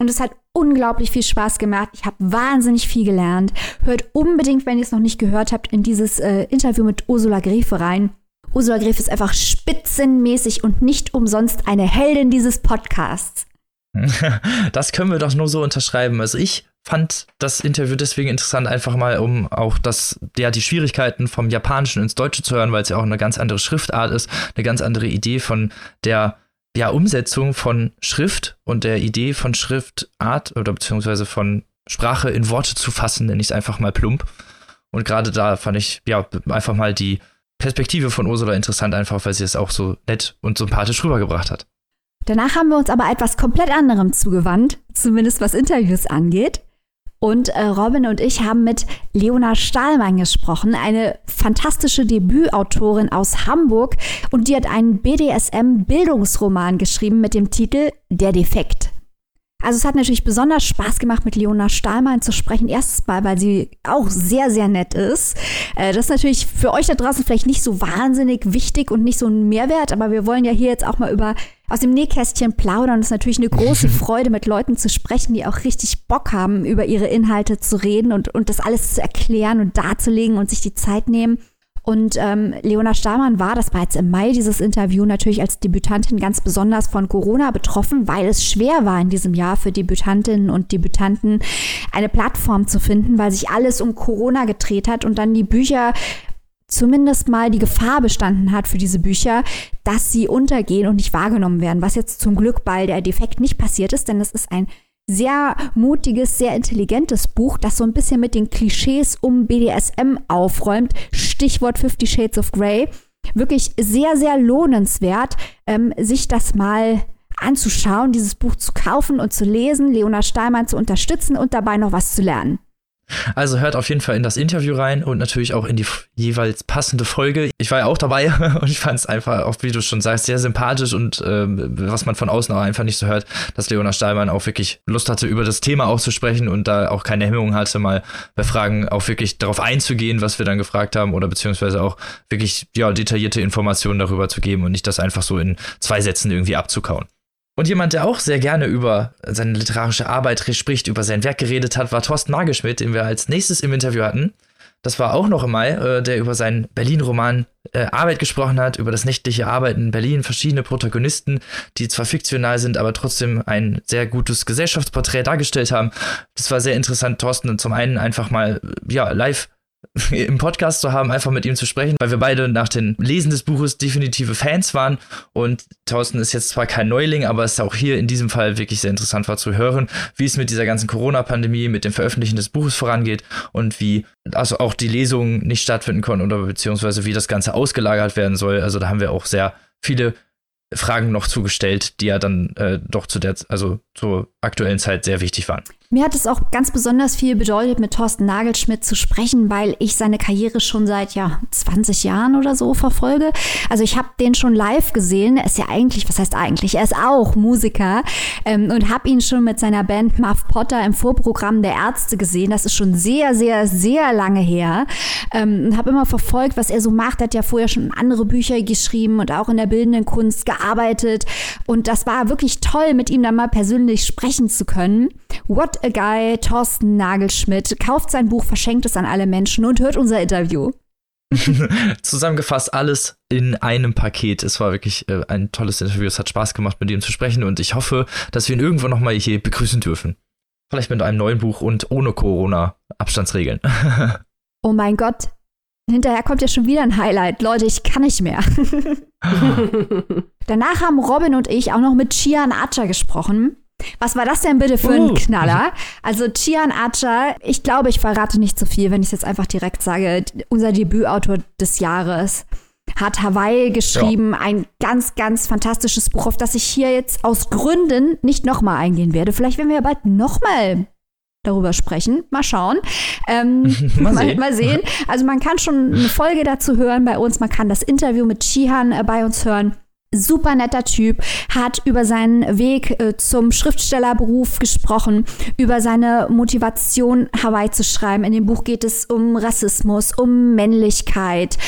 Und es hat unglaublich viel Spaß gemacht. Ich habe wahnsinnig viel gelernt. Hört unbedingt, wenn ihr es noch nicht gehört habt, in dieses äh, Interview mit Ursula Grefe rein. Ursula Grefe ist einfach spitzenmäßig und nicht umsonst eine Heldin dieses Podcasts. Das können wir doch nur so unterschreiben. Also ich fand das Interview deswegen interessant, einfach mal, um auch das, ja, die Schwierigkeiten vom Japanischen ins Deutsche zu hören, weil es ja auch eine ganz andere Schriftart ist, eine ganz andere Idee von der ja, Umsetzung von Schrift und der Idee von Schriftart oder beziehungsweise von Sprache in Worte zu fassen, nenne ich es einfach mal plump. Und gerade da fand ich ja einfach mal die Perspektive von Ursula interessant, einfach weil sie es auch so nett und sympathisch rübergebracht hat. Danach haben wir uns aber etwas komplett anderem zugewandt, zumindest was Interviews angeht. Und äh, Robin und ich haben mit Leona Stahlmann gesprochen, eine fantastische Debütautorin aus Hamburg. Und die hat einen BDSM-Bildungsroman geschrieben mit dem Titel Der Defekt. Also es hat natürlich besonders Spaß gemacht, mit Leona Stahlmann zu sprechen. Erstens mal, weil sie auch sehr, sehr nett ist. Äh, das ist natürlich für euch da draußen vielleicht nicht so wahnsinnig wichtig und nicht so ein Mehrwert, aber wir wollen ja hier jetzt auch mal über aus dem Nähkästchen plaudern. Es ist natürlich eine große Freude, mit Leuten zu sprechen, die auch richtig Bock haben, über ihre Inhalte zu reden und, und das alles zu erklären und darzulegen und sich die Zeit nehmen. Und ähm, Leona Stahlmann war, das war jetzt im Mai dieses Interview, natürlich als Debütantin ganz besonders von Corona betroffen, weil es schwer war in diesem Jahr für Debütantinnen und Debütanten eine Plattform zu finden, weil sich alles um Corona gedreht hat und dann die Bücher zumindest mal die Gefahr bestanden hat für diese Bücher, dass sie untergehen und nicht wahrgenommen werden, was jetzt zum Glück bei der Defekt nicht passiert ist, denn es ist ein sehr mutiges, sehr intelligentes Buch, das so ein bisschen mit den Klischees um BDSM aufräumt. Stichwort Fifty Shades of Grey. Wirklich sehr, sehr lohnenswert, ähm, sich das mal anzuschauen, dieses Buch zu kaufen und zu lesen, Leona Stahlmann zu unterstützen und dabei noch was zu lernen. Also hört auf jeden Fall in das Interview rein und natürlich auch in die jeweils passende Folge. Ich war ja auch dabei und ich fand es einfach, auch wie du schon sagst, sehr sympathisch und ähm, was man von außen auch einfach nicht so hört, dass Leona Stahlmann auch wirklich Lust hatte, über das Thema auch zu sprechen und da auch keine Hemmung hatte, mal bei Fragen auch wirklich darauf einzugehen, was wir dann gefragt haben oder beziehungsweise auch wirklich ja, detaillierte Informationen darüber zu geben und nicht das einfach so in zwei Sätzen irgendwie abzukauen. Und jemand, der auch sehr gerne über seine literarische Arbeit spricht, über sein Werk geredet hat, war Thorsten Nagelschmidt, den wir als nächstes im Interview hatten. Das war auch noch im Mai, äh, der über seinen Berlin-Roman äh, Arbeit gesprochen hat, über das nächtliche Arbeiten in Berlin, verschiedene Protagonisten, die zwar fiktional sind, aber trotzdem ein sehr gutes Gesellschaftsporträt dargestellt haben. Das war sehr interessant, Thorsten zum einen einfach mal ja live im Podcast zu haben, einfach mit ihm zu sprechen, weil wir beide nach dem Lesen des Buches definitive Fans waren. Und Thorsten ist jetzt zwar kein Neuling, aber es ist auch hier in diesem Fall wirklich sehr interessant war zu hören, wie es mit dieser ganzen Corona-Pandemie, mit dem Veröffentlichen des Buches vorangeht und wie also auch die Lesungen nicht stattfinden konnten oder beziehungsweise wie das Ganze ausgelagert werden soll. Also da haben wir auch sehr viele Fragen noch zugestellt, die ja dann äh, doch zu der, also zur aktuellen Zeit sehr wichtig waren. Mir hat es auch ganz besonders viel bedeutet, mit Thorsten Nagelschmidt zu sprechen, weil ich seine Karriere schon seit ja 20 Jahren oder so verfolge. Also ich habe den schon live gesehen. Er ist ja eigentlich, was heißt eigentlich? Er ist auch Musiker ähm, und habe ihn schon mit seiner Band Muff Potter im Vorprogramm der Ärzte gesehen. Das ist schon sehr, sehr, sehr lange her. Ähm, und habe immer verfolgt, was er so macht. Er hat ja vorher schon andere Bücher geschrieben und auch in der bildenden Kunst gearbeitet. Und das war wirklich toll, mit ihm dann mal persönlich sprechen zu können. What a Guy, Thorsten Nagelschmidt, kauft sein Buch, verschenkt es an alle Menschen und hört unser Interview. Zusammengefasst alles in einem Paket. Es war wirklich äh, ein tolles Interview. Es hat Spaß gemacht, mit ihm zu sprechen und ich hoffe, dass wir ihn irgendwann nochmal hier begrüßen dürfen. Vielleicht mit einem neuen Buch und ohne Corona-Abstandsregeln. oh mein Gott. Hinterher kommt ja schon wieder ein Highlight. Leute, ich kann nicht mehr. Danach haben Robin und ich auch noch mit Chian Archer gesprochen. Was war das denn bitte für ein uh. Knaller? Also Chian Archer, ich glaube, ich verrate nicht zu so viel, wenn ich es jetzt einfach direkt sage, unser Debütautor des Jahres hat Hawaii geschrieben, ja. ein ganz, ganz fantastisches Buch, auf das ich hier jetzt aus Gründen nicht nochmal eingehen werde. Vielleicht werden wir ja bald nochmal darüber sprechen. Mal schauen. Ähm, mal, sehen. Mal, mal, sehen. Also man kann schon eine Folge dazu hören bei uns. Man kann das Interview mit Chihan äh, bei uns hören super netter Typ, hat über seinen Weg äh, zum Schriftstellerberuf gesprochen, über seine Motivation, Hawaii zu schreiben. In dem Buch geht es um Rassismus, um Männlichkeit,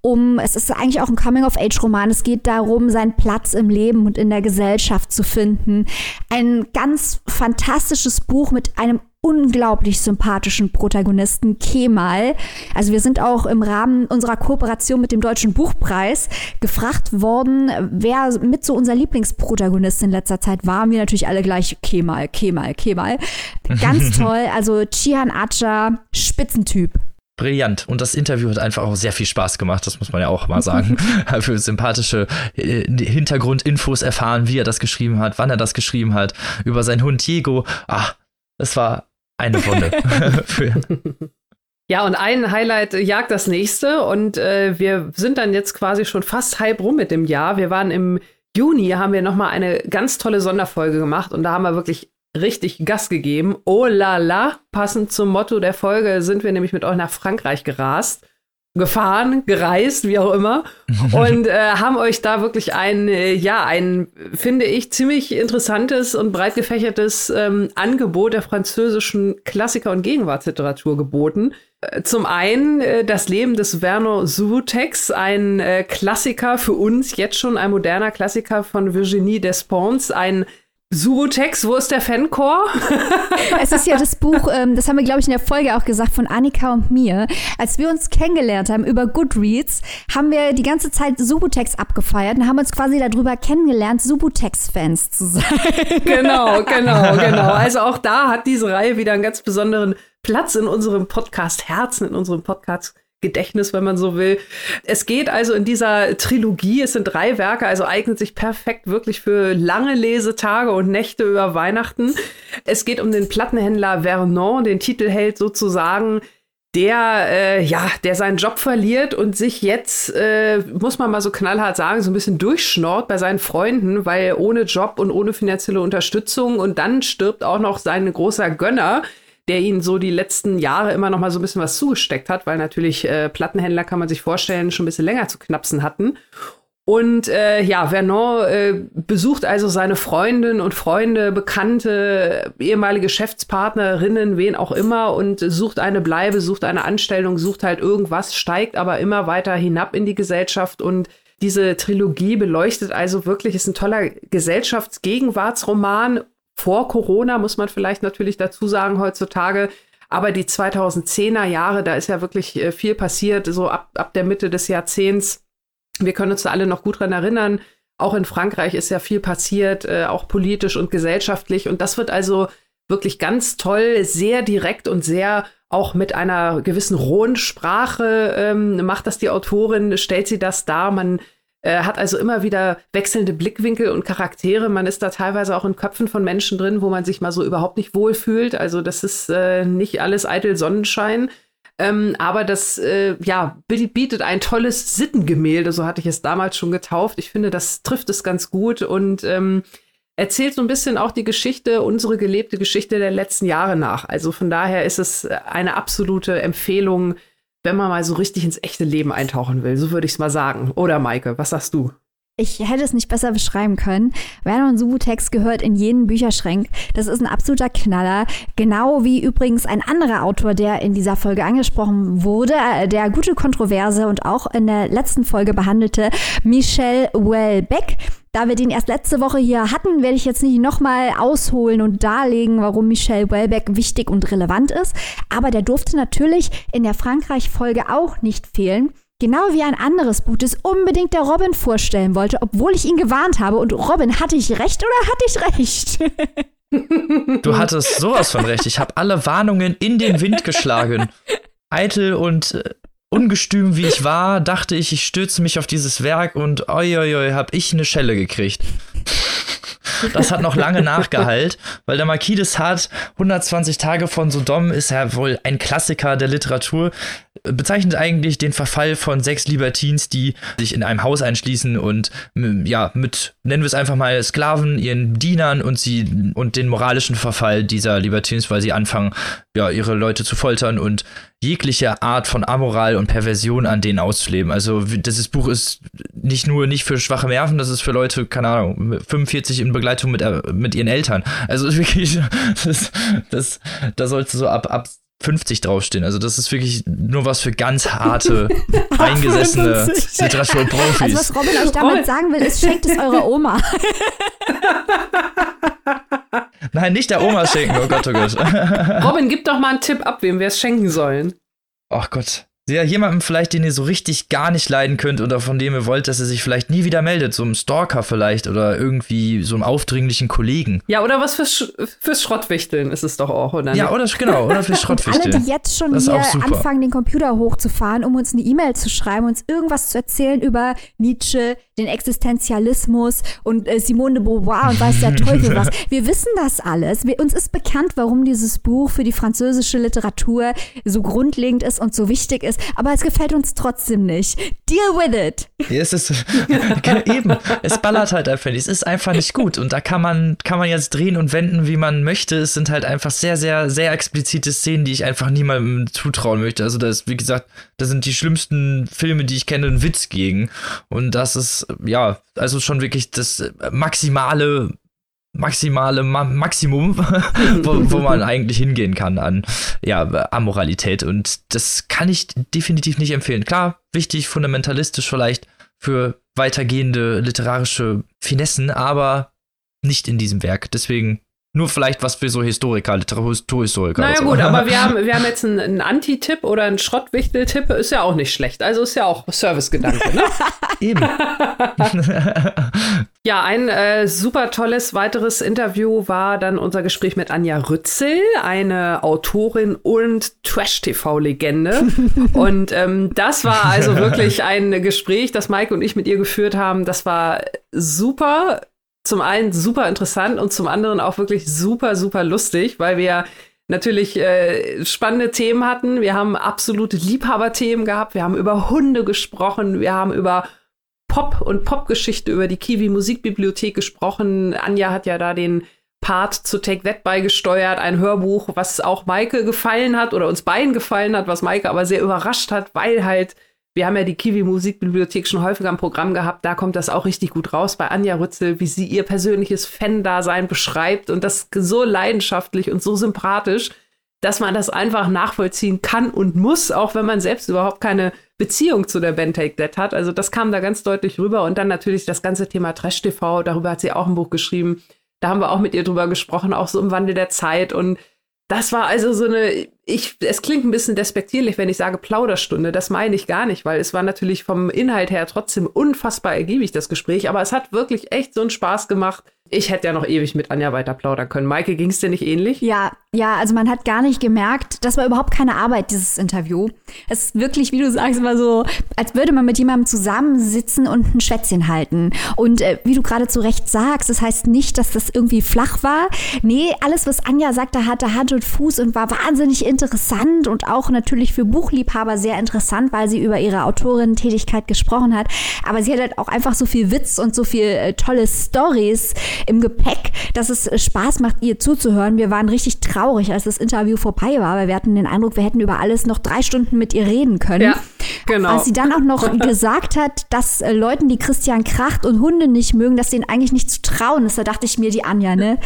um, es ist eigentlich auch ein Coming-of-Age-Roman. Es geht darum, seinen Platz im Leben und in der Gesellschaft zu finden. Ein ganz fantastisches Buch mit einem unglaublich sympathischen Protagonisten Kemal. Also wir sind auch im Rahmen unserer Kooperation mit dem Deutschen Buchpreis gefragt worden, wer mit so unser Lieblingsprotagonist in letzter Zeit war. Wir natürlich alle gleich Kemal, Kemal, Kemal. Ganz toll. Also Chihan Acha, Spitzentyp. Brillant. Und das Interview hat einfach auch sehr viel Spaß gemacht, das muss man ja auch mal sagen. Für sympathische äh, Hintergrundinfos erfahren, wie er das geschrieben hat, wann er das geschrieben hat, über seinen Hund Diego. Ah, es war eine Wunde. Ja, und ein Highlight jagt das nächste und äh, wir sind dann jetzt quasi schon fast halb rum mit dem Jahr. Wir waren im Juni, haben wir nochmal eine ganz tolle Sonderfolge gemacht und da haben wir wirklich richtig Gas gegeben. Oh la la, passend zum Motto der Folge sind wir nämlich mit euch nach Frankreich gerast gefahren, gereist, wie auch immer, und äh, haben euch da wirklich ein, äh, ja, ein, finde ich, ziemlich interessantes und breit gefächertes ähm, Angebot der französischen Klassiker- und Gegenwartsliteratur geboten. Äh, zum einen äh, das Leben des Vernon Subutex, ein äh, Klassiker für uns, jetzt schon ein moderner Klassiker von Virginie Despons, ein Subutex, wo ist der Fancore? es ist ja das Buch, ähm, das haben wir, glaube ich, in der Folge auch gesagt, von Annika und mir. Als wir uns kennengelernt haben über Goodreads, haben wir die ganze Zeit Subutex abgefeiert und haben uns quasi darüber kennengelernt, Subutex-Fans zu sein. Genau, genau, genau. Also auch da hat diese Reihe wieder einen ganz besonderen Platz in unserem Podcast Herzen, in unserem Podcast Gedächtnis, wenn man so will. Es geht also in dieser Trilogie, es sind drei Werke, also eignet sich perfekt wirklich für lange Lesetage und Nächte über Weihnachten. Es geht um den Plattenhändler Vernon, den Titel hält sozusagen der äh, ja, der seinen Job verliert und sich jetzt, äh, muss man mal so knallhart sagen, so ein bisschen durchschnort bei seinen Freunden, weil ohne Job und ohne finanzielle Unterstützung und dann stirbt auch noch sein großer Gönner, der ihnen so die letzten Jahre immer noch mal so ein bisschen was zugesteckt hat, weil natürlich äh, Plattenhändler, kann man sich vorstellen, schon ein bisschen länger zu knapsen hatten. Und äh, ja, Vernon äh, besucht also seine Freundinnen und Freunde, Bekannte, ehemalige Geschäftspartnerinnen, wen auch immer und sucht eine Bleibe, sucht eine Anstellung, sucht halt irgendwas, steigt aber immer weiter hinab in die Gesellschaft und diese Trilogie beleuchtet also wirklich, ist ein toller Gesellschaftsgegenwartsroman vor Corona, muss man vielleicht natürlich dazu sagen, heutzutage. Aber die 2010er Jahre, da ist ja wirklich äh, viel passiert, so ab, ab der Mitte des Jahrzehnts. Wir können uns da alle noch gut dran erinnern. Auch in Frankreich ist ja viel passiert, äh, auch politisch und gesellschaftlich. Und das wird also wirklich ganz toll, sehr direkt und sehr auch mit einer gewissen rohen Sprache ähm, macht das die Autorin, stellt sie das dar. Man äh, hat also immer wieder wechselnde Blickwinkel und Charaktere. Man ist da teilweise auch in Köpfen von Menschen drin, wo man sich mal so überhaupt nicht wohlfühlt. Also das ist äh, nicht alles eitel Sonnenschein. Ähm, aber das äh, ja, bietet ein tolles Sittengemälde, so hatte ich es damals schon getauft. Ich finde, das trifft es ganz gut und ähm, erzählt so ein bisschen auch die Geschichte, unsere gelebte Geschichte der letzten Jahre nach. Also von daher ist es eine absolute Empfehlung, wenn man mal so richtig ins echte Leben eintauchen will. So würde ich es mal sagen. Oder Maike, was sagst du? Ich hätte es nicht besser beschreiben können. Vernon Subutex gehört in jeden Bücherschrank. Das ist ein absoluter Knaller. Genau wie übrigens ein anderer Autor, der in dieser Folge angesprochen wurde, äh, der gute Kontroverse und auch in der letzten Folge behandelte, Michel Welbeck. Da wir den erst letzte Woche hier hatten, werde ich jetzt nicht nochmal ausholen und darlegen, warum Michel Welbeck wichtig und relevant ist. Aber der durfte natürlich in der Frankreich-Folge auch nicht fehlen. Genau wie ein anderes Buch, das unbedingt der Robin vorstellen wollte, obwohl ich ihn gewarnt habe. Und Robin, hatte ich recht oder hatte ich recht? Du hattest sowas von recht. Ich habe alle Warnungen in den Wind geschlagen. Eitel und äh, ungestüm wie ich war, dachte ich, ich stürze mich auf dieses Werk und oi, oi, oi, hab ich eine Schelle gekriegt. Das hat noch lange nachgeheilt, weil der Marquis de Sade 120 Tage von Sodom ist ja wohl ein Klassiker der Literatur bezeichnet eigentlich den Verfall von sechs Libertins, die sich in einem Haus einschließen und ja, mit, nennen wir es einfach mal, Sklaven, ihren Dienern und sie und den moralischen Verfall dieser Libertins, weil sie anfangen, ja, ihre Leute zu foltern und jegliche Art von Amoral und Perversion an denen auszuleben. Also dieses Buch ist nicht nur nicht für schwache Nerven, das ist für Leute, keine Ahnung, 45 in Begleitung mit, äh, mit ihren Eltern. Also wirklich, das, das, da sollst du so ab, ab 50 draufstehen. Also das ist wirklich nur was für ganz harte, eingesessene Literaturprofis. Also was Robin euch damit sagen will, ist, schenkt es eurer Oma. Nein, nicht der Oma schenken, oh Gott, oh Gott. Robin, gib doch mal einen Tipp ab, wem wir es schenken sollen. Ach Gott. Ja, jemandem vielleicht, den ihr so richtig gar nicht leiden könnt oder von dem ihr wollt, dass er sich vielleicht nie wieder meldet. So einem Stalker vielleicht oder irgendwie so einem aufdringlichen Kollegen. Ja, oder was fürs, fürs Schrottwichteln ist es doch auch, oder? Ja, oder genau, oder fürs Schrottwichteln. alle, die jetzt schon hier anfangen, den Computer hochzufahren, um uns eine E-Mail zu schreiben, uns irgendwas zu erzählen über Nietzsche, den Existenzialismus und äh, Simone de Beauvoir und weiß der Teufel was. Wir wissen das alles. Wir, uns ist bekannt, warum dieses Buch für die französische Literatur so grundlegend ist und so wichtig ist, aber es gefällt uns trotzdem nicht. Deal with it. Ja, es ist eben, es ballert halt einfach nicht. Es ist einfach nicht gut und da kann man, kann man jetzt drehen und wenden, wie man möchte. Es sind halt einfach sehr, sehr, sehr explizite Szenen, die ich einfach niemandem zutrauen möchte. Also das, wie gesagt, das sind die schlimmsten Filme, die ich kenne, ein Witz gegen. Und das ist, ja, also schon wirklich das maximale maximale Ma Maximum, wo, wo, man eigentlich hingehen kann an ja, Amoralität. Und das kann ich definitiv nicht empfehlen. Klar, wichtig, fundamentalistisch vielleicht für weitergehende literarische Finessen, aber nicht in diesem Werk. Deswegen nur vielleicht was für so Historiker, Literaturhistoriker. Naja so. gut, aber wir haben, wir haben jetzt einen, einen Anti-Tipp oder einen Schrottwichtel-Tipp, ist ja auch nicht schlecht. Also ist ja auch Servicegedanke, ne? Eben. ja, ein äh, super tolles weiteres Interview war dann unser Gespräch mit Anja Rützel, eine Autorin und Trash-TV-Legende. und ähm, das war also wirklich ein Gespräch, das Mike und ich mit ihr geführt haben. Das war super zum einen super interessant und zum anderen auch wirklich super, super lustig, weil wir natürlich äh, spannende Themen hatten. Wir haben absolute Liebhaberthemen gehabt. Wir haben über Hunde gesprochen. Wir haben über Pop und Popgeschichte, über die Kiwi Musikbibliothek gesprochen. Anja hat ja da den Part zu Take That beigesteuert, ein Hörbuch, was auch Maike gefallen hat oder uns beiden gefallen hat, was Maike aber sehr überrascht hat, weil halt wir haben ja die Kiwi Musikbibliothek schon häufiger im Programm gehabt. Da kommt das auch richtig gut raus bei Anja Rützel, wie sie ihr persönliches Fan-Dasein beschreibt und das so leidenschaftlich und so sympathisch, dass man das einfach nachvollziehen kann und muss, auch wenn man selbst überhaupt keine Beziehung zu der Band Take That hat. Also das kam da ganz deutlich rüber. Und dann natürlich das ganze Thema Trash TV, darüber hat sie auch ein Buch geschrieben. Da haben wir auch mit ihr drüber gesprochen, auch so im Wandel der Zeit. Und das war also so eine, ich, es klingt ein bisschen despektierlich, wenn ich sage Plauderstunde. Das meine ich gar nicht, weil es war natürlich vom Inhalt her trotzdem unfassbar ergiebig, das Gespräch. Aber es hat wirklich echt so einen Spaß gemacht. Ich hätte ja noch ewig mit Anja weiter plaudern können. Maike, ging es dir nicht ähnlich? Ja, ja, also man hat gar nicht gemerkt, das war überhaupt keine Arbeit, dieses Interview. Es ist wirklich, wie du sagst, immer so, als würde man mit jemandem zusammensitzen und ein Schwätzchen halten. Und äh, wie du gerade zu Recht sagst, das heißt nicht, dass das irgendwie flach war. Nee, alles, was Anja sagte, hatte Hand und Fuß und war wahnsinnig interessant und auch natürlich für Buchliebhaber sehr interessant, weil sie über ihre Autorinnen-Tätigkeit gesprochen hat. Aber sie hat halt auch einfach so viel Witz und so viel äh, tolle Stories im Gepäck, dass es äh, Spaß macht, ihr zuzuhören. Wir waren richtig traurig, als das Interview vorbei war, weil wir hatten den Eindruck, wir hätten über alles noch drei Stunden mit ihr reden können. Ja, genau. Als sie dann auch noch gesagt hat, dass äh, Leuten, die Christian Kracht und Hunde nicht mögen, dass denen eigentlich nicht zu trauen ist, da dachte ich mir, die Anja, ne?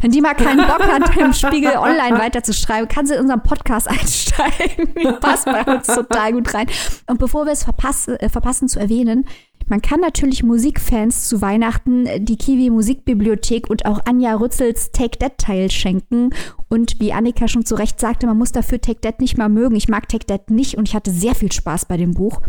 Wenn die mal keinen Bock hat, im Spiegel online weiterzuschreiben, kann sie in unserem Podcast einsteigen. Passt bei uns total gut rein. Und bevor wir es verpassen, äh, verpassen zu erwähnen, Man kann natürlich Musikfans zu Weihnachten die Kiwi Musikbibliothek und auch Anja Rützels Take That Teil schenken. Und wie Annika schon zu Recht sagte, man muss dafür Take That nicht mal mögen. Ich mag Take That nicht und ich hatte sehr viel Spaß bei dem Buch.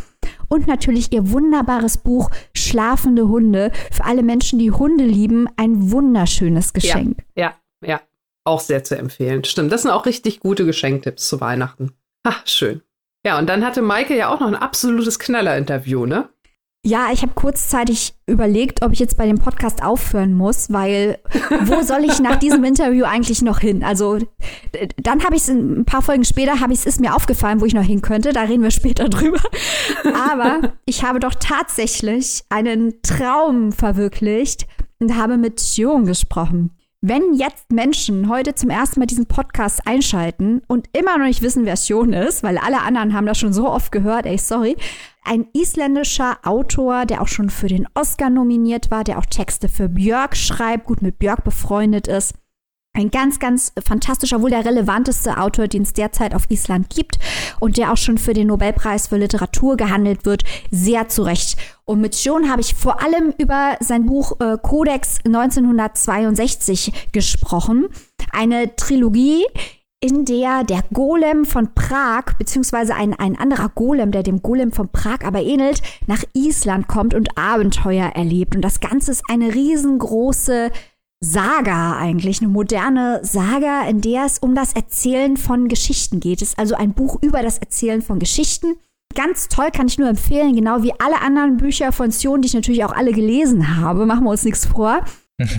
Und natürlich ihr wunderbares Buch Schlafende Hunde. Für alle Menschen, die Hunde lieben, ein wunderschönes Geschenk. Ja, ja, ja. Auch sehr zu empfehlen. Stimmt, das sind auch richtig gute Geschenktipps zu Weihnachten. Ach, schön. Ja, und dann hatte Maike ja auch noch ein absolutes Knaller-Interview, ne? Ja, ich habe kurzzeitig überlegt, ob ich jetzt bei dem Podcast aufhören muss, weil wo soll ich nach diesem Interview eigentlich noch hin? Also dann habe ich es ein paar Folgen später, habe ich es ist mir aufgefallen, wo ich noch hin könnte. Da reden wir später drüber. Aber ich habe doch tatsächlich einen Traum verwirklicht und habe mit Sion gesprochen. Wenn jetzt Menschen heute zum ersten Mal diesen Podcast einschalten und immer noch nicht wissen, wer Sion ist, weil alle anderen haben das schon so oft gehört, ey, sorry, ein isländischer Autor, der auch schon für den Oscar nominiert war, der auch Texte für Björk schreibt, gut mit Björk befreundet ist. Ein ganz, ganz fantastischer, wohl der relevanteste Autor, den es derzeit auf Island gibt und der auch schon für den Nobelpreis für Literatur gehandelt wird, sehr zu Recht. Und mit John habe ich vor allem über sein Buch äh, Codex 1962 gesprochen. Eine Trilogie, in der der Golem von Prag, beziehungsweise ein, ein anderer Golem, der dem Golem von Prag aber ähnelt, nach Island kommt und Abenteuer erlebt. Und das Ganze ist eine riesengroße Saga eigentlich, eine moderne Saga, in der es um das Erzählen von Geschichten geht. Es ist also ein Buch über das Erzählen von Geschichten. Ganz toll, kann ich nur empfehlen, genau wie alle anderen Bücher von Sion, die ich natürlich auch alle gelesen habe. Machen wir uns nichts vor.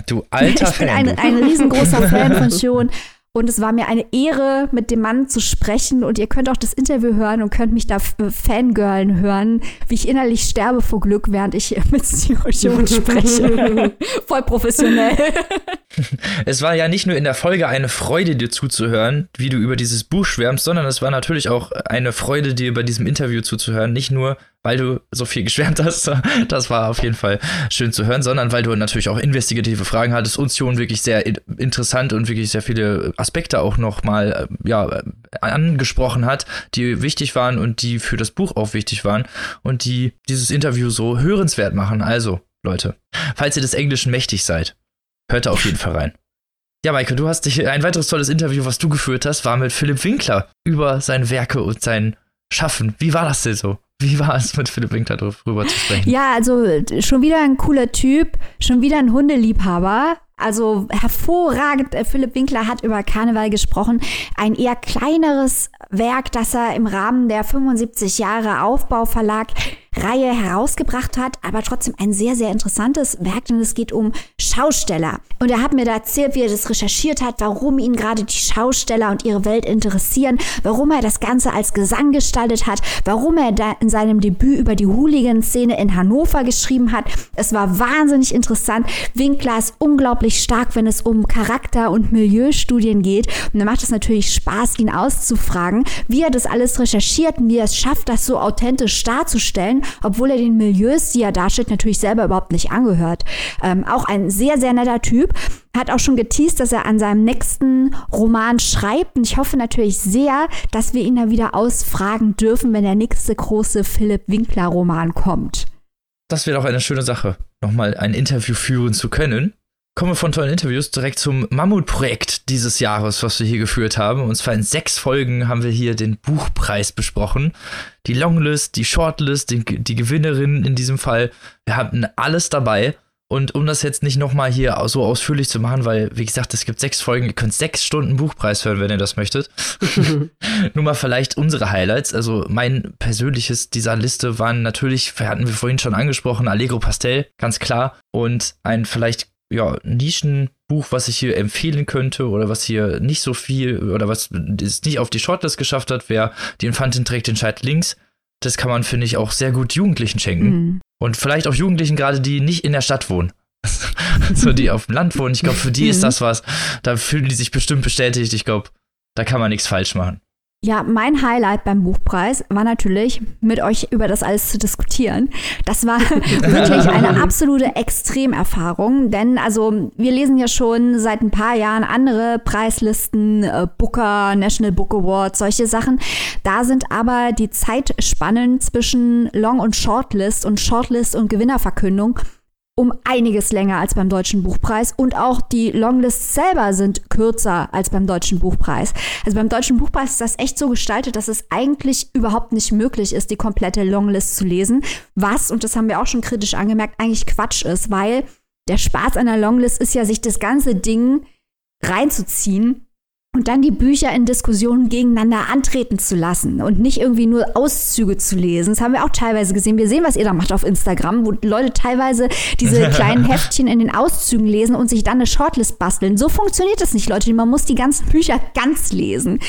Du alter Ich bin ein, ein riesengroßer Fan von Sion. Und es war mir eine Ehre, mit dem Mann zu sprechen. Und ihr könnt auch das Interview hören und könnt mich da äh, Fangirlen hören, wie ich innerlich sterbe vor Glück, während ich mit Sion spreche. Voll professionell. Es war ja nicht nur in der Folge eine Freude, dir zuzuhören, wie du über dieses Buch schwärmst, sondern es war natürlich auch eine Freude, dir bei diesem Interview zuzuhören. Nicht nur, weil du so viel geschwärmt hast, das war auf jeden Fall schön zu hören, sondern weil du natürlich auch investigative Fragen hattest und Sion wirklich sehr interessant und wirklich sehr viele Aspekte auch nochmal äh, ja, angesprochen hat, die wichtig waren und die für das Buch auch wichtig waren und die dieses Interview so hörenswert machen. Also, Leute, falls ihr des Englischen mächtig seid, hört da auf jeden Fall rein. Ja, Maike, du hast dich ein weiteres tolles Interview, was du geführt hast, war mit Philipp Winkler über seine Werke und sein Schaffen. Wie war das denn so? Wie war es, mit Philipp Winkler darüber zu sprechen? Ja, also schon wieder ein cooler Typ, schon wieder ein Hundeliebhaber. Also hervorragend, Philipp Winkler hat über Karneval gesprochen. Ein eher kleineres Werk, das er im Rahmen der 75 Jahre Aufbauverlag Reihe herausgebracht hat, aber trotzdem ein sehr, sehr interessantes Werk, denn es geht um Schausteller. Und er hat mir da erzählt, wie er das recherchiert hat, warum ihn gerade die Schausteller und ihre Welt interessieren, warum er das Ganze als Gesang gestaltet hat, warum er da in seinem Debüt über die Hooligan-Szene in Hannover geschrieben hat. Es war wahnsinnig interessant. Winkler ist unglaublich stark, wenn es um Charakter- und Milieustudien geht. Und da macht es natürlich Spaß, ihn auszufragen, wie er das alles recherchiert und wie er es schafft, das so authentisch darzustellen obwohl er den Milieus, die er darstellt, natürlich selber überhaupt nicht angehört. Ähm, auch ein sehr, sehr netter Typ. Hat auch schon geteased, dass er an seinem nächsten Roman schreibt. Und ich hoffe natürlich sehr, dass wir ihn da wieder ausfragen dürfen, wenn der nächste große Philipp Winkler-Roman kommt. Das wäre doch eine schöne Sache, nochmal ein Interview führen zu können. Kommen wir von tollen Interviews direkt zum Mammutprojekt dieses Jahres, was wir hier geführt haben. Und zwar in sechs Folgen haben wir hier den Buchpreis besprochen. Die Longlist, die Shortlist, die, die Gewinnerin in diesem Fall. Wir hatten alles dabei. Und um das jetzt nicht nochmal hier so ausführlich zu machen, weil, wie gesagt, es gibt sechs Folgen, ihr könnt sechs Stunden Buchpreis hören, wenn ihr das möchtet. Nur mal vielleicht unsere Highlights. Also mein persönliches dieser Liste waren natürlich, hatten wir vorhin schon angesprochen, Allegro Pastel, ganz klar. Und ein vielleicht ja, Nischenbuch, was ich hier empfehlen könnte oder was hier nicht so viel oder was es nicht auf die Shortlist geschafft hat, wäre Die Infantin trägt den Scheit links. Das kann man, finde ich, auch sehr gut Jugendlichen schenken. Mhm. Und vielleicht auch Jugendlichen gerade, die nicht in der Stadt wohnen. so, die auf dem Land wohnen. Ich glaube, für die ist mhm. das was. Da fühlen die sich bestimmt bestätigt. Ich glaube, da kann man nichts falsch machen. Ja, mein Highlight beim Buchpreis war natürlich, mit euch über das alles zu diskutieren. Das war wirklich eine absolute Extremerfahrung, denn also wir lesen ja schon seit ein paar Jahren andere Preislisten, äh, Booker, National Book Award, solche Sachen. Da sind aber die Zeitspannen zwischen Long- und Shortlist und Shortlist und Gewinnerverkündung um einiges länger als beim Deutschen Buchpreis und auch die Longlists selber sind kürzer als beim Deutschen Buchpreis. Also beim Deutschen Buchpreis ist das echt so gestaltet, dass es eigentlich überhaupt nicht möglich ist, die komplette Longlist zu lesen, was, und das haben wir auch schon kritisch angemerkt, eigentlich Quatsch ist, weil der Spaß einer Longlist ist ja, sich das ganze Ding reinzuziehen und dann die Bücher in Diskussionen gegeneinander antreten zu lassen und nicht irgendwie nur Auszüge zu lesen. Das haben wir auch teilweise gesehen. Wir sehen, was ihr da macht auf Instagram, wo Leute teilweise diese kleinen Heftchen in den Auszügen lesen und sich dann eine Shortlist basteln. So funktioniert das nicht, Leute. Man muss die ganzen Bücher ganz lesen.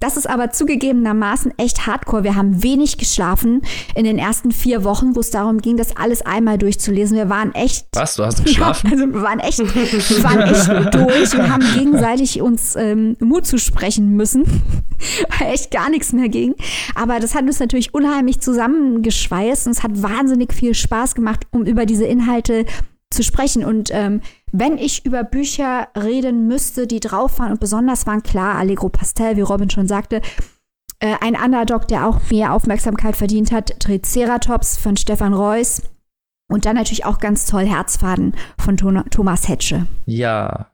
Das ist aber zugegebenermaßen echt hardcore. Wir haben wenig geschlafen in den ersten vier Wochen, wo es darum ging, das alles einmal durchzulesen. Wir waren echt. Was? Du hast geschlafen? Ja, also wir waren echt, wir waren echt durch und haben gegenseitig uns ähm, Mut zusprechen müssen, weil echt gar nichts mehr ging. Aber das hat uns natürlich unheimlich zusammengeschweißt und es hat wahnsinnig viel Spaß gemacht, um über diese Inhalte zu sprechen. Und ähm, wenn ich über Bücher reden müsste, die drauf waren und besonders waren, klar, Allegro Pastel, wie Robin schon sagte, äh, ein Underdog, der auch mehr Aufmerksamkeit verdient hat, Triceratops von Stefan Reuss. Und dann natürlich auch ganz toll Herzfaden von Thomas Hetsche. Ja,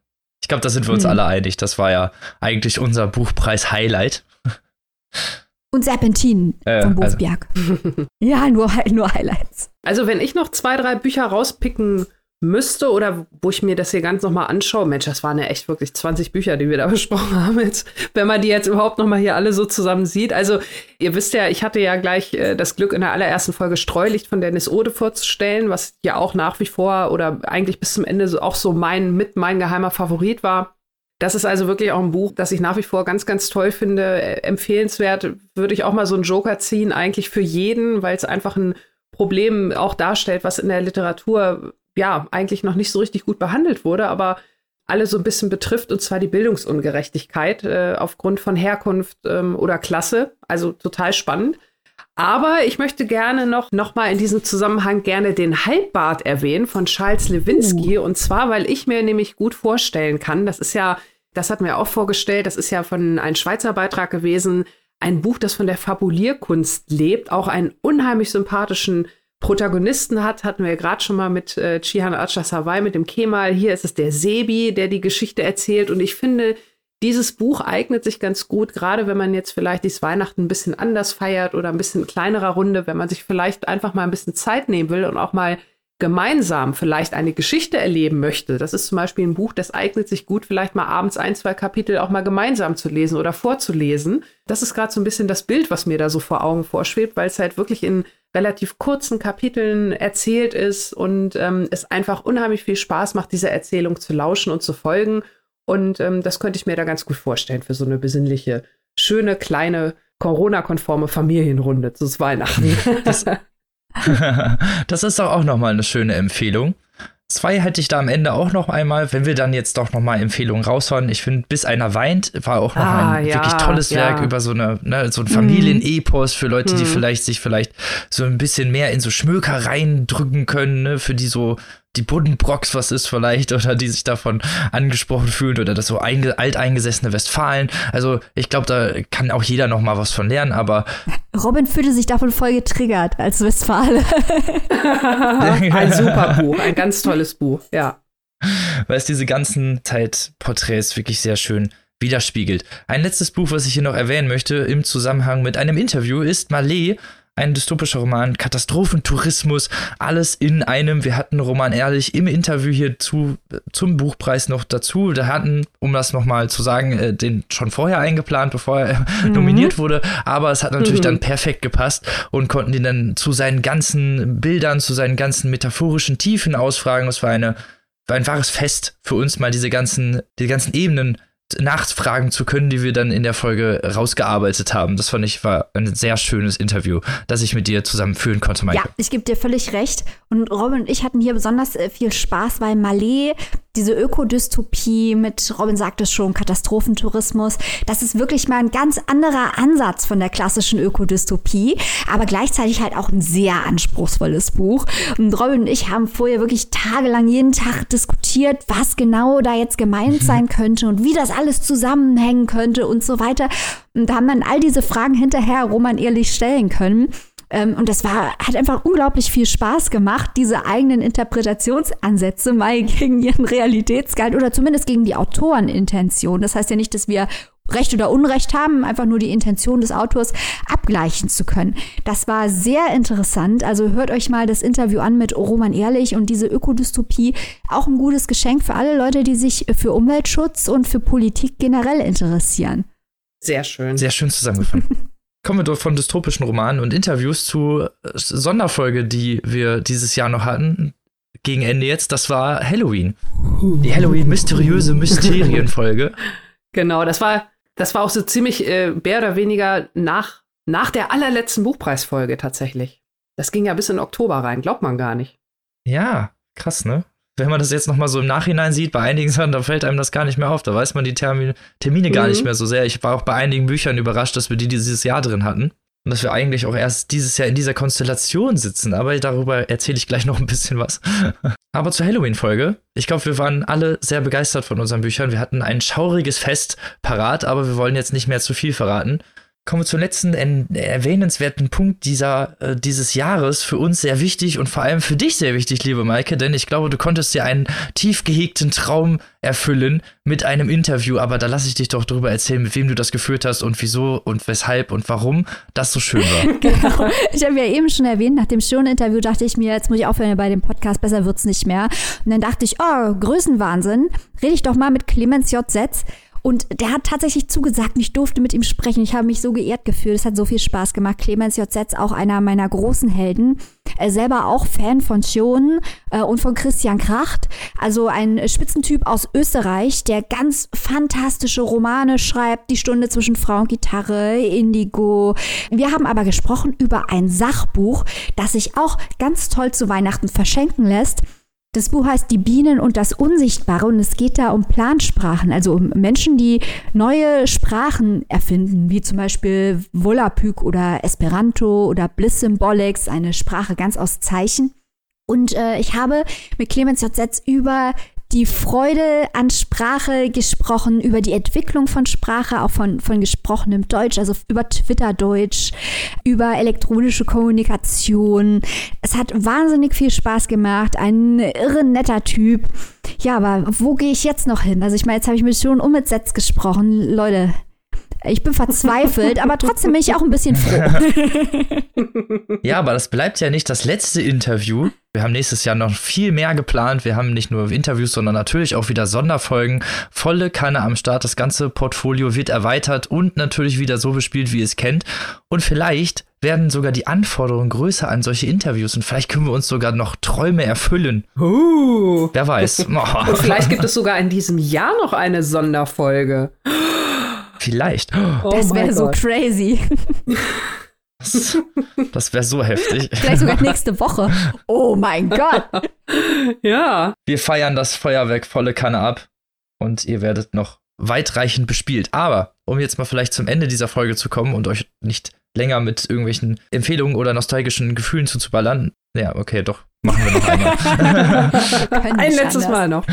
glaube, da sind wir uns hm. alle einig. Das war ja eigentlich unser Buchpreis-Highlight. Und Serpentin äh, von Buchberg. Also. ja, nur, nur Highlights. Also, wenn ich noch zwei, drei Bücher rauspicken müsste oder wo ich mir das hier ganz nochmal anschaue, Mensch, das waren ja echt wirklich 20 Bücher, die wir da besprochen haben, jetzt, wenn man die jetzt überhaupt nochmal hier alle so zusammen sieht. Also ihr wisst ja, ich hatte ja gleich äh, das Glück, in der allerersten Folge Streulicht von Dennis Ode vorzustellen, was ja auch nach wie vor oder eigentlich bis zum Ende so, auch so mein, mit mein geheimer Favorit war. Das ist also wirklich auch ein Buch, das ich nach wie vor ganz, ganz toll finde, äh, empfehlenswert. Würde ich auch mal so einen Joker ziehen, eigentlich für jeden, weil es einfach ein Problem auch darstellt, was in der Literatur ja eigentlich noch nicht so richtig gut behandelt wurde, aber alle so ein bisschen betrifft, und zwar die Bildungsungerechtigkeit äh, aufgrund von Herkunft ähm, oder Klasse. Also total spannend. Aber ich möchte gerne noch, noch mal in diesem Zusammenhang gerne den Halbbart erwähnen von Charles Lewinsky. Uh. Und zwar, weil ich mir nämlich gut vorstellen kann, das ist ja, das hatten wir auch vorgestellt, das ist ja von einem Schweizer Beitrag gewesen, ein Buch, das von der Fabulierkunst lebt, auch einen unheimlich sympathischen Protagonisten hat, hatten wir gerade schon mal mit äh, Chihan Achasawai, mit dem Kemal. Hier ist es der Sebi, der die Geschichte erzählt. Und ich finde, dieses Buch eignet sich ganz gut, gerade wenn man jetzt vielleicht dieses Weihnachten ein bisschen anders feiert oder ein bisschen kleinerer Runde, wenn man sich vielleicht einfach mal ein bisschen Zeit nehmen will und auch mal gemeinsam vielleicht eine Geschichte erleben möchte. Das ist zum Beispiel ein Buch, das eignet sich gut, vielleicht mal abends ein, zwei Kapitel auch mal gemeinsam zu lesen oder vorzulesen. Das ist gerade so ein bisschen das Bild, was mir da so vor Augen vorschwebt, weil es halt wirklich in relativ kurzen Kapiteln erzählt ist und ähm, es einfach unheimlich viel Spaß macht, dieser Erzählung zu lauschen und zu folgen. Und ähm, das könnte ich mir da ganz gut vorstellen für so eine besinnliche, schöne, kleine, Corona-konforme Familienrunde zu Weihnachten. Das, das ist doch auch nochmal eine schöne Empfehlung. Zwei hätte ich da am Ende auch noch einmal, wenn wir dann jetzt doch noch mal Empfehlungen raushauen. Ich finde, bis einer weint war auch noch ah, ein ja, wirklich tolles ja. Werk über so eine ne, so ein Familienepos für Leute, die mhm. vielleicht sich vielleicht so ein bisschen mehr in so Schmöker reindrücken können, ne, für die so die Buddenbrocks was ist vielleicht oder die sich davon angesprochen fühlen oder das so einge alteingesessene Westfalen. Also ich glaube, da kann auch jeder noch mal was von lernen, aber Robin fühlte sich davon voll getriggert als Westfale. ein super Buch, ein ganz tolles Buch, ja. Weil es diese ganzen Zeitporträts wirklich sehr schön widerspiegelt. Ein letztes Buch, was ich hier noch erwähnen möchte im Zusammenhang mit einem Interview ist Malé ein dystopischer Roman, Katastrophentourismus, alles in einem. Wir hatten Roman Ehrlich im Interview hier zu, zum Buchpreis noch dazu. Da hatten, um das nochmal zu sagen, äh, den schon vorher eingeplant, bevor er mhm. nominiert wurde. Aber es hat natürlich mhm. dann perfekt gepasst und konnten ihn dann zu seinen ganzen Bildern, zu seinen ganzen metaphorischen Tiefen ausfragen. Es war eine, war ein wahres Fest für uns, mal diese ganzen, die ganzen Ebenen nachfragen zu können, die wir dann in der Folge rausgearbeitet haben. Das fand ich war ein sehr schönes Interview, das ich mit dir zusammen führen konnte, Maike. Ja, ich gebe dir völlig recht. Und Robin und ich hatten hier besonders äh, viel Spaß, weil Malé diese Ökodystopie mit, Robin sagt es schon, Katastrophentourismus. Das ist wirklich mal ein ganz anderer Ansatz von der klassischen Ökodystopie, aber gleichzeitig halt auch ein sehr anspruchsvolles Buch. Und Robin und ich haben vorher wirklich tagelang jeden Tag diskutiert, was genau da jetzt gemeint sein könnte und wie das alles zusammenhängen könnte und so weiter. Und haben dann all diese Fragen hinterher Roman ehrlich stellen können. Ähm, und das war, hat einfach unglaublich viel Spaß gemacht, diese eigenen Interpretationsansätze mal gegen ihren Realitätsgehalt oder zumindest gegen die Autorenintention. Das heißt ja nicht, dass wir Recht oder Unrecht haben, einfach nur die Intention des Autors abgleichen zu können. Das war sehr interessant. Also hört euch mal das Interview an mit Roman Ehrlich und diese Ökodystopie. Auch ein gutes Geschenk für alle Leute, die sich für Umweltschutz und für Politik generell interessieren. Sehr schön. Sehr schön zusammengefasst. Kommen wir doch von dystopischen Romanen und Interviews zu äh, Sonderfolge, die wir dieses Jahr noch hatten. Gegen Ende jetzt, das war Halloween. Die Halloween mysteriöse Mysterienfolge. Genau, das war, das war auch so ziemlich äh, mehr oder weniger nach, nach der allerletzten Buchpreisfolge tatsächlich. Das ging ja bis in Oktober rein, glaubt man gar nicht. Ja, krass, ne? Wenn man das jetzt noch mal so im Nachhinein sieht, bei einigen Sachen, da fällt einem das gar nicht mehr auf. Da weiß man die Termine, Termine gar nicht mhm. mehr so sehr. Ich war auch bei einigen Büchern überrascht, dass wir die dieses Jahr drin hatten. Und dass wir eigentlich auch erst dieses Jahr in dieser Konstellation sitzen. Aber darüber erzähle ich gleich noch ein bisschen was. Aber zur Halloween-Folge. Ich glaube, wir waren alle sehr begeistert von unseren Büchern. Wir hatten ein schauriges Fest parat, aber wir wollen jetzt nicht mehr zu viel verraten kommen wir zum letzten erwähnenswerten Punkt dieser, äh, dieses Jahres. Für uns sehr wichtig und vor allem für dich sehr wichtig, liebe Maike, denn ich glaube, du konntest dir einen tief gehegten Traum erfüllen mit einem Interview, aber da lasse ich dich doch darüber erzählen, mit wem du das geführt hast und wieso und weshalb und warum das so schön war. genau. Ich habe ja eben schon erwähnt, nach dem schönen Interview dachte ich mir, jetzt muss ich aufhören bei dem Podcast, besser wird's nicht mehr. Und dann dachte ich, oh, Größenwahnsinn, rede ich doch mal mit Clemens J. Setz. Und der hat tatsächlich zugesagt ich durfte mit ihm sprechen. Ich habe mich so geehrt gefühlt. Es hat so viel Spaß gemacht. Clemens J. Setz, auch einer meiner großen Helden. Er selber auch Fan von Schonen äh, und von Christian Kracht. Also ein Spitzentyp aus Österreich, der ganz fantastische Romane schreibt. Die Stunde zwischen Frau und Gitarre, Indigo. Wir haben aber gesprochen über ein Sachbuch, das sich auch ganz toll zu Weihnachten verschenken lässt. Das Buch heißt Die Bienen und das Unsichtbare und es geht da um Plansprachen, also um Menschen, die neue Sprachen erfinden, wie zum Beispiel Volapük oder Esperanto oder Bliss Symbolics, eine Sprache ganz aus Zeichen. Und äh, ich habe mit Clemens J. Setz über die Freude an Sprache gesprochen, über die Entwicklung von Sprache, auch von, von gesprochenem Deutsch, also über Twitter-Deutsch, über elektronische Kommunikation. Es hat wahnsinnig viel Spaß gemacht, ein irre netter Typ. Ja, aber wo gehe ich jetzt noch hin? Also ich meine, jetzt habe ich mich schon mit Setz gesprochen. Leute, ich bin verzweifelt, aber trotzdem bin ich auch ein bisschen froh. ja, aber das bleibt ja nicht das letzte Interview. Wir haben nächstes Jahr noch viel mehr geplant. Wir haben nicht nur Interviews, sondern natürlich auch wieder Sonderfolgen. Volle Kanne am Start. Das ganze Portfolio wird erweitert und natürlich wieder so bespielt, wie ihr es kennt. Und vielleicht werden sogar die Anforderungen größer an solche Interviews und vielleicht können wir uns sogar noch Träume erfüllen. Uh. Wer weiß. Oh. Und vielleicht gibt es sogar in diesem Jahr noch eine Sonderfolge. Vielleicht. Oh das wäre so crazy. Das, das wäre so heftig. Vielleicht sogar nächste Woche. Oh mein Gott. Ja. Wir feiern das Feuerwerk volle Kanne ab und ihr werdet noch weitreichend bespielt. Aber um jetzt mal vielleicht zum Ende dieser Folge zu kommen und euch nicht länger mit irgendwelchen Empfehlungen oder nostalgischen Gefühlen zuzuballern. Ja, okay, doch, machen wir noch einmal. Ein letztes anders. Mal noch.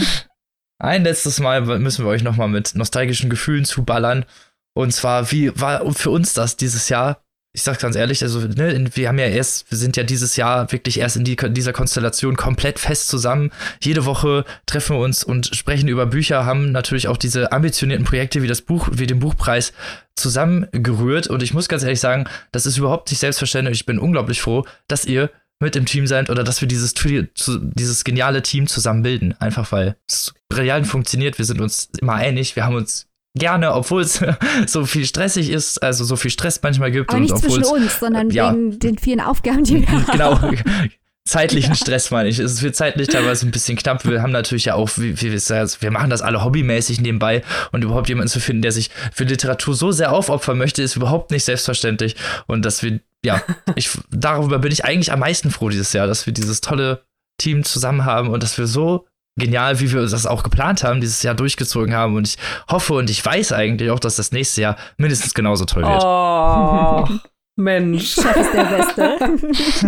Ein letztes Mal müssen wir euch nochmal mit nostalgischen Gefühlen zuballern. Und zwar, wie war für uns das dieses Jahr? Ich sag's ganz ehrlich, also, ne, wir haben ja erst, wir sind ja dieses Jahr wirklich erst in die, dieser Konstellation komplett fest zusammen. Jede Woche treffen wir uns und sprechen über Bücher, haben natürlich auch diese ambitionierten Projekte wie das Buch, wie den Buchpreis zusammengerührt. Und ich muss ganz ehrlich sagen, das ist überhaupt nicht selbstverständlich. Ich bin unglaublich froh, dass ihr mit im Team seid oder dass wir dieses, dieses geniale Team zusammen bilden. Einfach weil es brillant funktioniert. Wir sind uns immer einig. Wir haben uns gerne, obwohl es so viel stressig ist, also so viel Stress manchmal gibt. Aber nicht zwischen uns, sondern ja, wegen den vielen Aufgaben, die wir genau, haben. Genau. Zeitlichen Stress meine ich. Es wird zeitlich teilweise ein bisschen knapp. Wir haben natürlich ja auch, wie, wie wir machen das alle hobbymäßig nebenbei und überhaupt jemanden zu finden, der sich für Literatur so sehr aufopfern möchte, ist überhaupt nicht selbstverständlich. Und dass wir ja, ich, darüber bin ich eigentlich am meisten froh dieses Jahr, dass wir dieses tolle Team zusammen haben und dass wir so genial, wie wir das auch geplant haben, dieses Jahr durchgezogen haben. Und ich hoffe und ich weiß eigentlich auch, dass das nächste Jahr mindestens genauso toll wird. Oh, Mensch. Chef ist der Beste.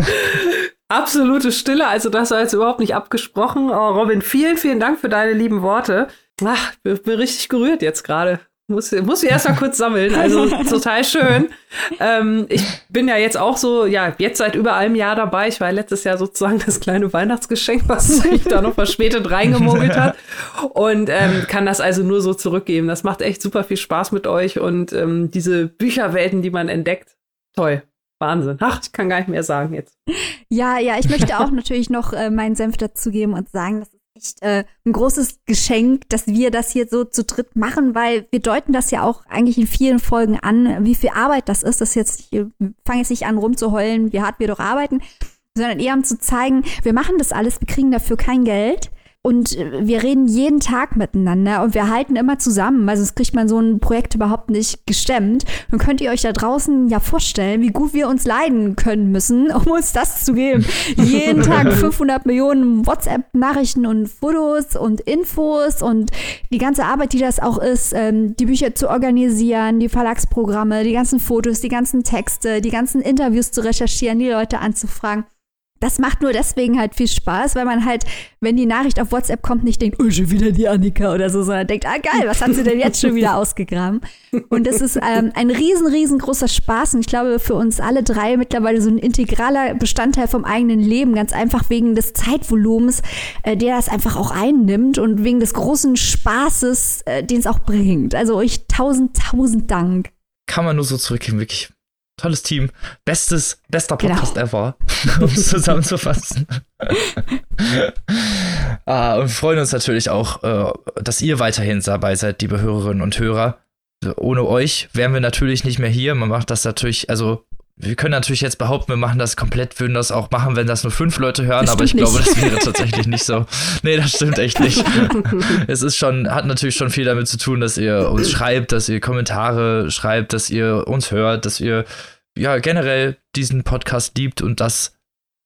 Absolute Stille, also das war jetzt überhaupt nicht abgesprochen. Oh, Robin, vielen, vielen Dank für deine lieben Worte. Ach, bin, bin richtig gerührt jetzt gerade. Muss, muss mich erst mal kurz sammeln. Also total schön. Ähm, ich bin ja jetzt auch so, ja, jetzt seit über einem Jahr dabei. Ich war letztes Jahr sozusagen das kleine Weihnachtsgeschenk, was sich da noch verspätet reingemogelt hat. Und ähm, kann das also nur so zurückgeben. Das macht echt super viel Spaß mit euch und ähm, diese Bücherwelten, die man entdeckt. Toll. Wahnsinn. Ach, ich kann gar nicht mehr sagen jetzt. Ja, ja, ich möchte auch natürlich noch äh, meinen Senf dazugeben und sagen, das ist echt äh, ein großes Geschenk, dass wir das hier so zu dritt machen, weil wir deuten das ja auch eigentlich in vielen Folgen an, wie viel Arbeit das ist. Das jetzt, ich fange jetzt nicht an rumzuheulen, wie hart wir doch arbeiten, sondern eher um zu zeigen, wir machen das alles, wir kriegen dafür kein Geld. Und äh, wir reden jeden Tag miteinander und wir halten immer zusammen, weil sonst kriegt man so ein Projekt überhaupt nicht gestemmt. Und könnt ihr euch da draußen ja vorstellen, wie gut wir uns leiden können müssen, um uns das zu geben. jeden Tag 500 Millionen WhatsApp-Nachrichten und Fotos und Infos und die ganze Arbeit, die das auch ist, ähm, die Bücher zu organisieren, die Verlagsprogramme, die ganzen Fotos, die ganzen Texte, die ganzen Interviews zu recherchieren, die Leute anzufragen das macht nur deswegen halt viel Spaß, weil man halt, wenn die Nachricht auf WhatsApp kommt, nicht denkt, oh, schon wieder die Annika oder so, sondern denkt, ah geil, was hat sie denn jetzt schon wieder ausgegraben? Und das ist ähm, ein riesen, riesengroßer Spaß und ich glaube für uns alle drei mittlerweile so ein integraler Bestandteil vom eigenen Leben, ganz einfach wegen des Zeitvolumens, äh, der das einfach auch einnimmt und wegen des großen Spaßes, äh, den es auch bringt. Also euch tausend, tausend Dank. Kann man nur so zurückgeben, wirklich tolles Team, bestes, bester genau. Podcast genau. ever, um es zusammenzufassen. ah, und wir freuen uns natürlich auch, äh, dass ihr weiterhin dabei seid, liebe Hörerinnen und Hörer. Ohne euch wären wir natürlich nicht mehr hier. Man macht das natürlich, also wir können natürlich jetzt behaupten, wir machen das komplett, würden das auch machen, wenn das nur fünf Leute hören, aber ich glaube, das wäre tatsächlich nicht so. Nee, das stimmt echt nicht. es ist schon, hat natürlich schon viel damit zu tun, dass ihr uns schreibt, dass ihr Kommentare schreibt, dass ihr uns hört, dass ihr ja generell diesen Podcast liebt und das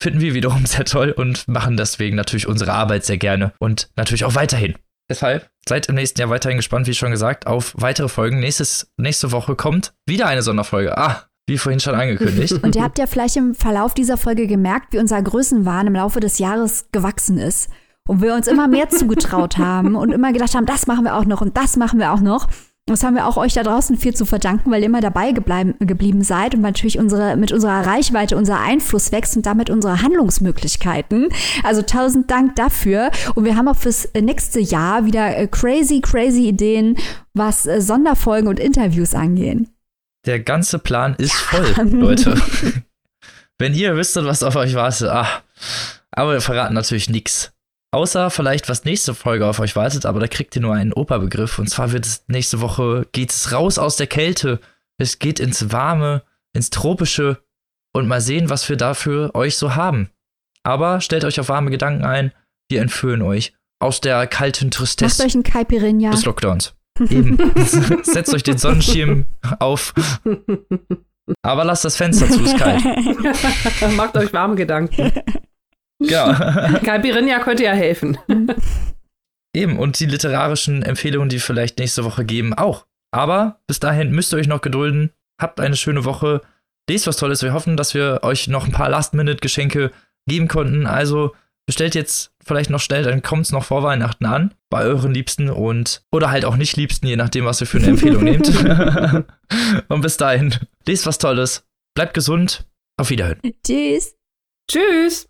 finden wir wiederum sehr toll und machen deswegen natürlich unsere Arbeit sehr gerne und natürlich auch weiterhin. Deshalb seid im nächsten Jahr weiterhin gespannt, wie schon gesagt, auf weitere Folgen. Nächstes, nächste Woche kommt wieder eine Sonderfolge. Ah, wie vorhin schon angekündigt. Und ihr habt ja vielleicht im Verlauf dieser Folge gemerkt, wie unser Größenwahn im Laufe des Jahres gewachsen ist. Und wir uns immer mehr zugetraut haben und immer gedacht haben, das machen wir auch noch und das machen wir auch noch. Das haben wir auch euch da draußen viel zu verdanken, weil ihr immer dabei gebleiben, geblieben seid und natürlich unsere, mit unserer Reichweite unser Einfluss wächst und damit unsere Handlungsmöglichkeiten. Also tausend Dank dafür. Und wir haben auch fürs nächste Jahr wieder äh, crazy, crazy Ideen, was äh, Sonderfolgen und Interviews angehen. Der ganze Plan ist voll, Leute. Wenn ihr wüsstet, was auf euch wartet, ah. Aber wir verraten natürlich nichts. Außer vielleicht, was nächste Folge auf euch wartet, aber da kriegt ihr nur einen Operbegriff. Und zwar wird es nächste Woche, geht es raus aus der Kälte. Es geht ins Warme, ins Tropische und mal sehen, was wir dafür euch so haben. Aber stellt euch auf warme Gedanken ein, wir entführen euch aus der kalten Tristesse Macht euch ein Caipirinha. des Lockdowns. Eben. Setzt euch den Sonnenschirm auf. Aber lasst das Fenster zu, ist kalt. Macht euch warme Gedanken. Ja. Caipirinha könnte ja helfen. Eben, und die literarischen Empfehlungen, die vielleicht nächste Woche geben, auch. Aber bis dahin müsst ihr euch noch gedulden. Habt eine schöne Woche. Lest was Tolles. Wir hoffen, dass wir euch noch ein paar Last-Minute-Geschenke geben konnten. Also bestellt jetzt vielleicht noch schnell, dann kommt es noch vor Weihnachten an bei euren Liebsten und oder halt auch nicht Liebsten, je nachdem, was ihr für eine Empfehlung nehmt. und bis dahin, lest was Tolles, bleibt gesund, auf Wiederhören. Tschüss. Tschüss.